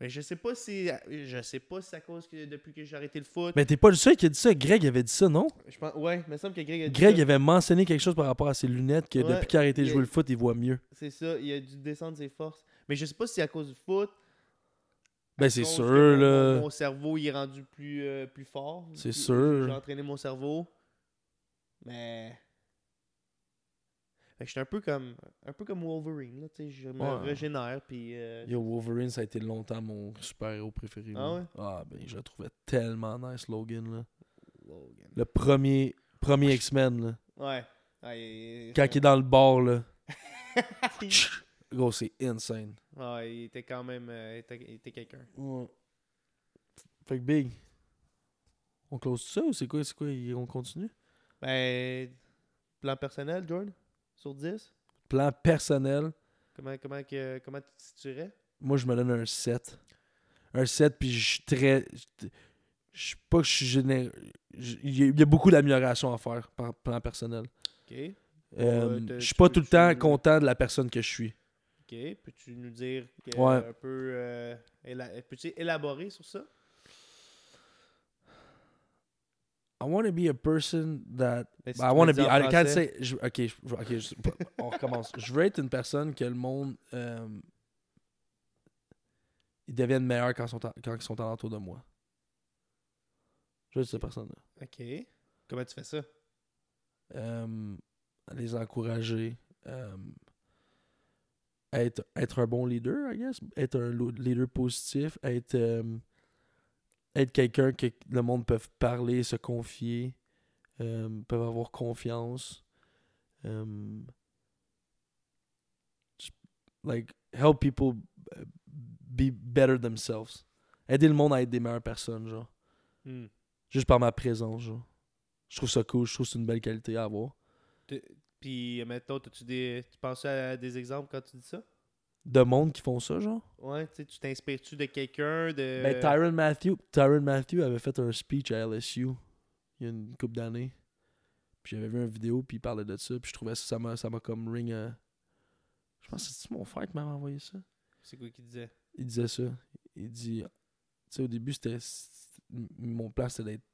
[SPEAKER 2] Mais je sais pas si. Je sais pas si c'est à cause que depuis que j'ai arrêté le foot.
[SPEAKER 1] Mais t'es pas le seul qui a dit ça. Greg avait dit ça, non?
[SPEAKER 2] Je pense, ouais, il me semble que Greg a dit
[SPEAKER 1] Greg
[SPEAKER 2] ça.
[SPEAKER 1] avait mentionné quelque chose par rapport à ses lunettes que
[SPEAKER 2] Ouais,
[SPEAKER 1] depuis qu'il a arrêté de jouer le foot, il voit mieux.
[SPEAKER 2] C'est ça, il a dû descendre ses forces. Mais je sais pas si c'est à cause du foot.
[SPEAKER 1] Ben c'est sûr,
[SPEAKER 2] mon-
[SPEAKER 1] là.
[SPEAKER 2] Mon, cerveau, il est rendu plus, euh, plus fort.
[SPEAKER 1] C'est sûr.
[SPEAKER 2] J'ai entraîné mon cerveau. Mais. Fait que j'étais un peu comme un peu comme Wolverine, là, tu sais, je me
[SPEAKER 1] Ouais.
[SPEAKER 2] régénère puis euh,
[SPEAKER 1] Yo, Wolverine, ça a été longtemps mon super-héros préféré.
[SPEAKER 2] Ah
[SPEAKER 1] là.
[SPEAKER 2] ouais?
[SPEAKER 1] Ah, ben, je le trouvais tellement nice, Logan, là.
[SPEAKER 2] Logan.
[SPEAKER 1] Le premier, premier X-Men, là.
[SPEAKER 2] Ouais. Il-
[SPEAKER 1] Quand il est dans le bar, là. Gros, c'est insane.
[SPEAKER 2] Ouais, il était quand même euh, il était, il était quelqu'un.
[SPEAKER 1] Ouais. Fait que Big. On close ça ou c'est quoi, c'est quoi, on continue?
[SPEAKER 2] Ben plan personnel, Jordan? Sur 10,
[SPEAKER 1] Plan personnel,
[SPEAKER 2] comment comment que comment tu te situerais?
[SPEAKER 1] Moi je me donne un 7. Un 7, puis je suis très. Je suis pas que je suis généreux. Il y a- beaucoup d'améliorations à faire par plan personnel.
[SPEAKER 2] OK.
[SPEAKER 1] Euh,
[SPEAKER 2] t'as-
[SPEAKER 1] je suis pas tout le temps content de la personne que je suis.
[SPEAKER 2] OK, peux-tu nous dire que-
[SPEAKER 1] Ouais.
[SPEAKER 2] un peu euh, éla- peux-tu élaborer sur ça?
[SPEAKER 1] I want to be a person that.
[SPEAKER 2] Si
[SPEAKER 1] I want to be. I can't say. je- ok, je- ok, je- on recommence. Je veux être une personne que le monde. euh, ils deviennent meilleurs quand ils sont, quand ils sont alentour de moi. Je veux être cette personne-là.
[SPEAKER 2] OK. Comment tu fais ça?
[SPEAKER 1] Euh, les encourager. euh, être, être un bon leader, I guess. Être un leader positif. Être, euh, être quelqu'un que le monde peut parler, se confier. euh, peuvent avoir confiance. euh, just, like, help people uh, be better themselves. Aider le monde à être des meilleures personnes, genre.
[SPEAKER 2] Hmm.
[SPEAKER 1] Juste par ma présence, genre. Je trouve ça cool, je trouve que c'est une belle qualité à avoir.
[SPEAKER 2] Puis mettons, t'as-tu des tu penses à des exemples quand tu dis ça?
[SPEAKER 1] De monde qui font ça, genre?
[SPEAKER 2] Ouais, tu t'inspires-tu de quelqu'un de
[SPEAKER 1] Ben, Tyron Matthew, Tyron Matthew avait fait un speech à LSU il y a une couple d'années. Puis j'avais vu une vidéo, puis il parlait de ça. Puis je trouvais ça, ça m'a, m'a comme ring. euh, Je pense que c'est mon frère qui m'avait envoyé ça?
[SPEAKER 2] C'est quoi qu'il disait?
[SPEAKER 1] Il disait ça. Il dit. Tu sais, au début, c'était. Mon plan, c'était d'être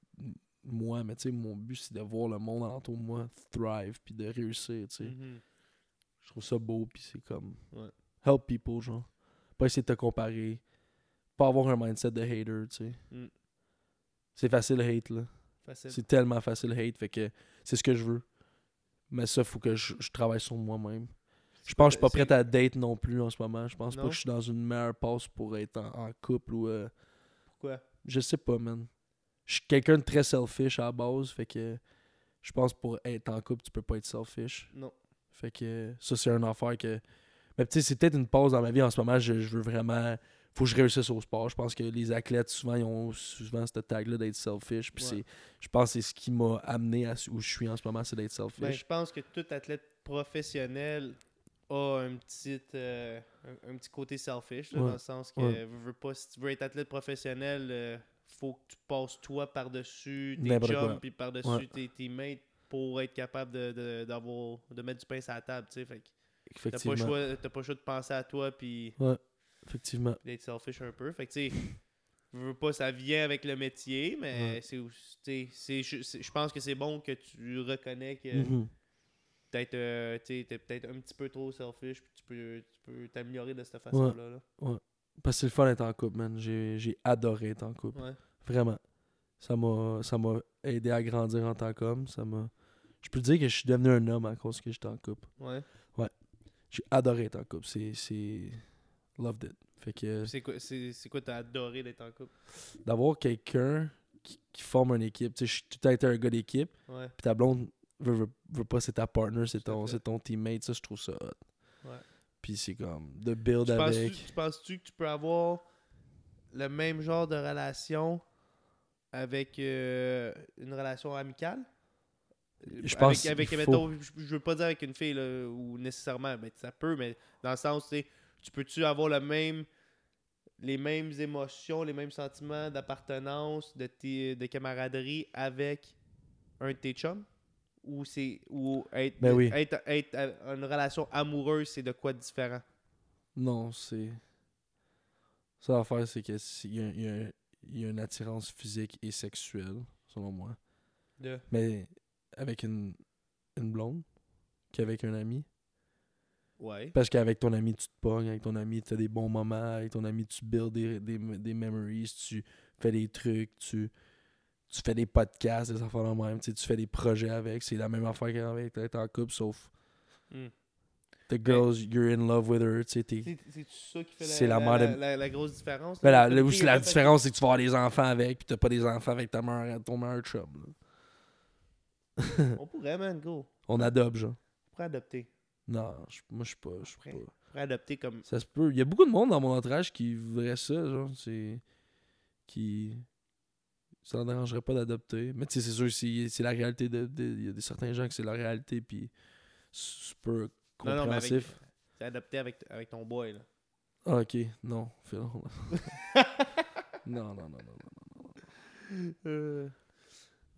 [SPEAKER 1] moi, mais tu sais, mon but, c'est de voir le monde alentour de moi thrive, puis de réussir, tu sais.
[SPEAKER 2] Mhm.
[SPEAKER 1] Je trouve ça beau, puis c'est comme.
[SPEAKER 2] Ouais.
[SPEAKER 1] Help people, genre. Pas essayer de te comparer. Pas avoir un mindset de hater, tu sais.
[SPEAKER 2] Mm.
[SPEAKER 1] C'est facile hate, là. C'est tellement facile hate, fait que c'est ce que je veux. Mais ça, faut que je, je travaille sur moi-même. Je pense que je suis pas prêt à date non plus en ce moment. Je pense pas que je suis dans une meilleure passe pour être en, en couple ou. euh,
[SPEAKER 2] Pourquoi?
[SPEAKER 1] je sais pas, man. Je suis quelqu'un de très selfish à la base, fait que je pense pour être en couple, tu peux pas être selfish.
[SPEAKER 2] Non.
[SPEAKER 1] Fait que ça, c'est une affaire que. Mais tu sais, c'est peut-être une pause dans ma vie en ce moment. Je, je veux vraiment. Faut que je réussisse au sport. Je pense que les athlètes, souvent, ils ont souvent cette tag-là d'être selfish. Puis
[SPEAKER 2] Ouais.
[SPEAKER 1] c'est. Je pense que c'est ce qui m'a amené à où je suis en ce moment, c'est d'être
[SPEAKER 2] Ben,
[SPEAKER 1] selfish.
[SPEAKER 2] je pense que tout athlète professionnel a un petit, euh, un, un petit côté selfish, là,
[SPEAKER 1] Ouais.
[SPEAKER 2] dans le sens que
[SPEAKER 1] Ouais.
[SPEAKER 2] veux, veux pas, si tu veux être athlète professionnel, euh, faut que tu passes toi par-dessus tes
[SPEAKER 1] quoi.
[SPEAKER 2] puis par-dessus tes teammates pour être capable de, de, de mettre du pain sur la table. Fait que t'as pas, le choix, t'as pas le choix de penser à toi puis
[SPEAKER 1] Effectivement.
[SPEAKER 2] d'être selfish un peu. Fait que tu sais, veux, veux pas, ça vient avec le métier, mais
[SPEAKER 1] Ouais.
[SPEAKER 2] c'est, je, pense que c'est bon que tu reconnais que
[SPEAKER 1] Mhm.
[SPEAKER 2] peut-être euh, t'es peut-être un petit peu trop selfish puis tu peux tu peux t'améliorer de cette façon là,
[SPEAKER 1] Parce que c'est le fun d'être en couple, man. J'ai j'ai adoré être en couple.
[SPEAKER 2] Ouais.
[SPEAKER 1] Vraiment. Ça m'a ça m'a aidé à grandir en tant qu'homme. Ça m'a. Je peux dire que je suis devenu un homme à cause que j'étais en couple.
[SPEAKER 2] Ouais.
[SPEAKER 1] J'ai adoré être en couple. C'est. c'est... Loved it. Fait que
[SPEAKER 2] C'est quoi c'est c'est quoi t'as adoré d'être en couple?
[SPEAKER 1] d'avoir quelqu'un qui, qui forme une équipe. Tu sais, tout temps été un gars d'équipe.
[SPEAKER 2] Ouais.
[SPEAKER 1] Puis ta blonde veut, veut, veut pas, c'est ta partner, c'est
[SPEAKER 2] à
[SPEAKER 1] ton, c'est ton teammate. Ça, je trouve ça hot.
[SPEAKER 2] Ouais.
[SPEAKER 1] Puis c'est comme de build
[SPEAKER 2] Tu penses-tu,
[SPEAKER 1] avec.
[SPEAKER 2] tu penses-tu que tu peux avoir le même genre de relation avec euh, une relation amicale?
[SPEAKER 1] Je
[SPEAKER 2] avec,
[SPEAKER 1] pense
[SPEAKER 2] avec
[SPEAKER 1] qu'il
[SPEAKER 2] mettons, je, je veux pas dire avec une fille là, ou nécessairement, mais ça peut, mais dans le sens, tu peux-tu avoir le même les mêmes émotions, les mêmes sentiments d'appartenance, de, tes- de camaraderie avec un de tes chums? Ou c'est ou être,
[SPEAKER 1] Ben oui.
[SPEAKER 2] être, être à- une relation amoureuse, c'est de quoi de différent?
[SPEAKER 1] Non, c'est. Ça à faire, c'est que c'est- il y y a- il y a une attirance physique et sexuelle, selon moi.
[SPEAKER 2] De...
[SPEAKER 1] Mais avec une, une blonde qu'avec un ami.
[SPEAKER 2] Ouais.
[SPEAKER 1] Parce qu'avec ton ami, tu te pognes, avec ton ami, tu as des bons moments, avec ton ami, tu builds des, des, des memories, tu fais des trucs, tu, tu fais des podcasts, des affaires même, tu sais, tu fais des projets avec. C'est la même affaire qu'avec être en couple, sauf
[SPEAKER 2] Hmm.
[SPEAKER 1] the girls, you're in love with her, tu sais, t'es-
[SPEAKER 2] C'est ça qui fait la,
[SPEAKER 1] la
[SPEAKER 2] grosse différence?
[SPEAKER 1] Ben,
[SPEAKER 2] là?
[SPEAKER 1] la, la- aussi, différence, c'est que tu vas avoir des enfants avec, puis t'as pas des enfants avec ta meilleure, ton meilleur chum.
[SPEAKER 2] On pourrait, man, go.
[SPEAKER 1] On adopte, genre.
[SPEAKER 2] On pourrait adopter.
[SPEAKER 1] Non, je- moi, je suis pas. je suis pas.
[SPEAKER 2] On pourrait adopter comme...
[SPEAKER 1] Ça se peut. Il y a beaucoup de monde dans mon entourage qui voudrait ça, genre. C'est. Qui. Ça ne dérangerait pas d'adopter. Mais tu sais, c'est sûr, c'est la réalité de. de- Il y a des certains gens que c'est la réalité, puis c'est peu
[SPEAKER 2] Non, non,
[SPEAKER 1] compréhensif.
[SPEAKER 2] C'est adopté avec, avec ton boy, là.
[SPEAKER 1] Ah, ok, non, Phil. non, non, non, non, non.
[SPEAKER 2] Euh,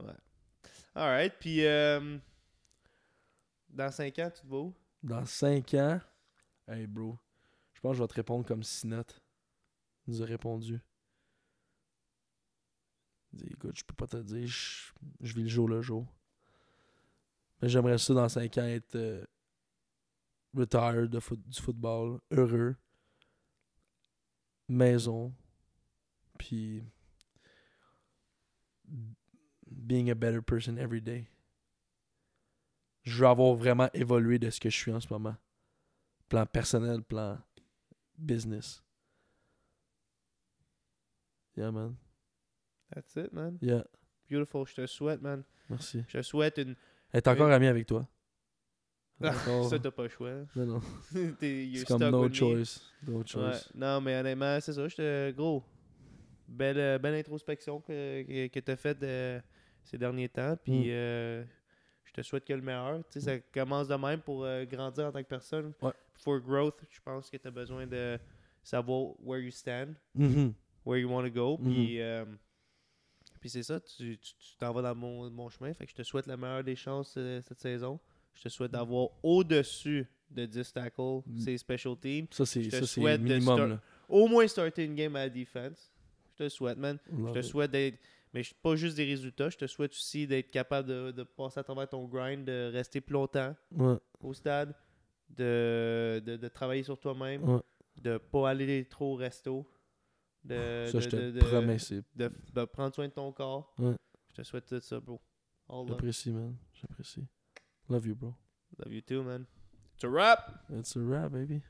[SPEAKER 2] Ouais. Alright, puis... euh, Dans 5 ans, tu te vas où?
[SPEAKER 1] Dans 5 ans, hey bro, je pense que je vais te répondre comme Sinote nous a répondu. Il dit, écoute, je peux pas te dire, je, vis le jour le jour. Mais j'aimerais ça dans 5 ans être euh, retired du football, heureux, maison, puis being a better person every day je veux avoir vraiment évolué de ce que je suis en ce moment. Plan personnel, plan business. Yeah, man.
[SPEAKER 2] That's it, man.
[SPEAKER 1] Yeah.
[SPEAKER 2] Beautiful. Je te souhaite, man.
[SPEAKER 1] Merci.
[SPEAKER 2] Je te souhaite une...
[SPEAKER 1] Elle est encore
[SPEAKER 2] Oui.
[SPEAKER 1] amie avec toi?
[SPEAKER 2] Ah,
[SPEAKER 1] Encore-
[SPEAKER 2] Ça, t'as pas le choix.
[SPEAKER 1] Non, non. C'est comme no choice. No
[SPEAKER 2] Ouais.
[SPEAKER 1] choice.
[SPEAKER 2] Non, mais honnêtement, c'est ça. Je te... Gros. Belle, euh, belle introspection que, que, que t'as faite euh, ces derniers temps. Puis
[SPEAKER 1] Mm.
[SPEAKER 2] euh, je te souhaite que le meilleur. Tu sais, ça commence de même pour euh, grandir en tant que personne.
[SPEAKER 1] Ouais.
[SPEAKER 2] For growth, je pense que t'as besoin de savoir where you stand,
[SPEAKER 1] Mhm.
[SPEAKER 2] where you want to go. Puis, euh, puis c'est ça, tu tu- tu t'en vas dans mon, mon chemin. Fait que je te souhaite la meilleure des chances cette saison. Je te souhaite d'avoir au-dessus de 10 tackles,
[SPEAKER 1] Mm.
[SPEAKER 2] ces special teams.
[SPEAKER 1] Ça, c'est
[SPEAKER 2] Je te
[SPEAKER 1] ça, c'est
[SPEAKER 2] souhaite de
[SPEAKER 1] minimum.
[SPEAKER 2] start-. Au moins starter une game à la defense. Je te souhaite, man. Je te
[SPEAKER 1] it.
[SPEAKER 2] souhaite d'être. Mais je- pas juste des résultats, je te souhaite aussi d'être capable de, de passer à travers ton grind, de rester plus longtemps
[SPEAKER 1] Ouais,
[SPEAKER 2] au stade, de, de, de travailler sur toi-même,
[SPEAKER 1] ouais.
[SPEAKER 2] de pas aller trop au resto, de,
[SPEAKER 1] Ça,
[SPEAKER 2] de,
[SPEAKER 1] je te promets,
[SPEAKER 2] prendre soin de ton corps.
[SPEAKER 1] Ouais.
[SPEAKER 2] Je te souhaite tout ça, bro.
[SPEAKER 1] J'apprécie, man. J'apprécie. Love you, bro.
[SPEAKER 2] Love you too, man. It's a wrap!
[SPEAKER 1] It's a wrap, baby.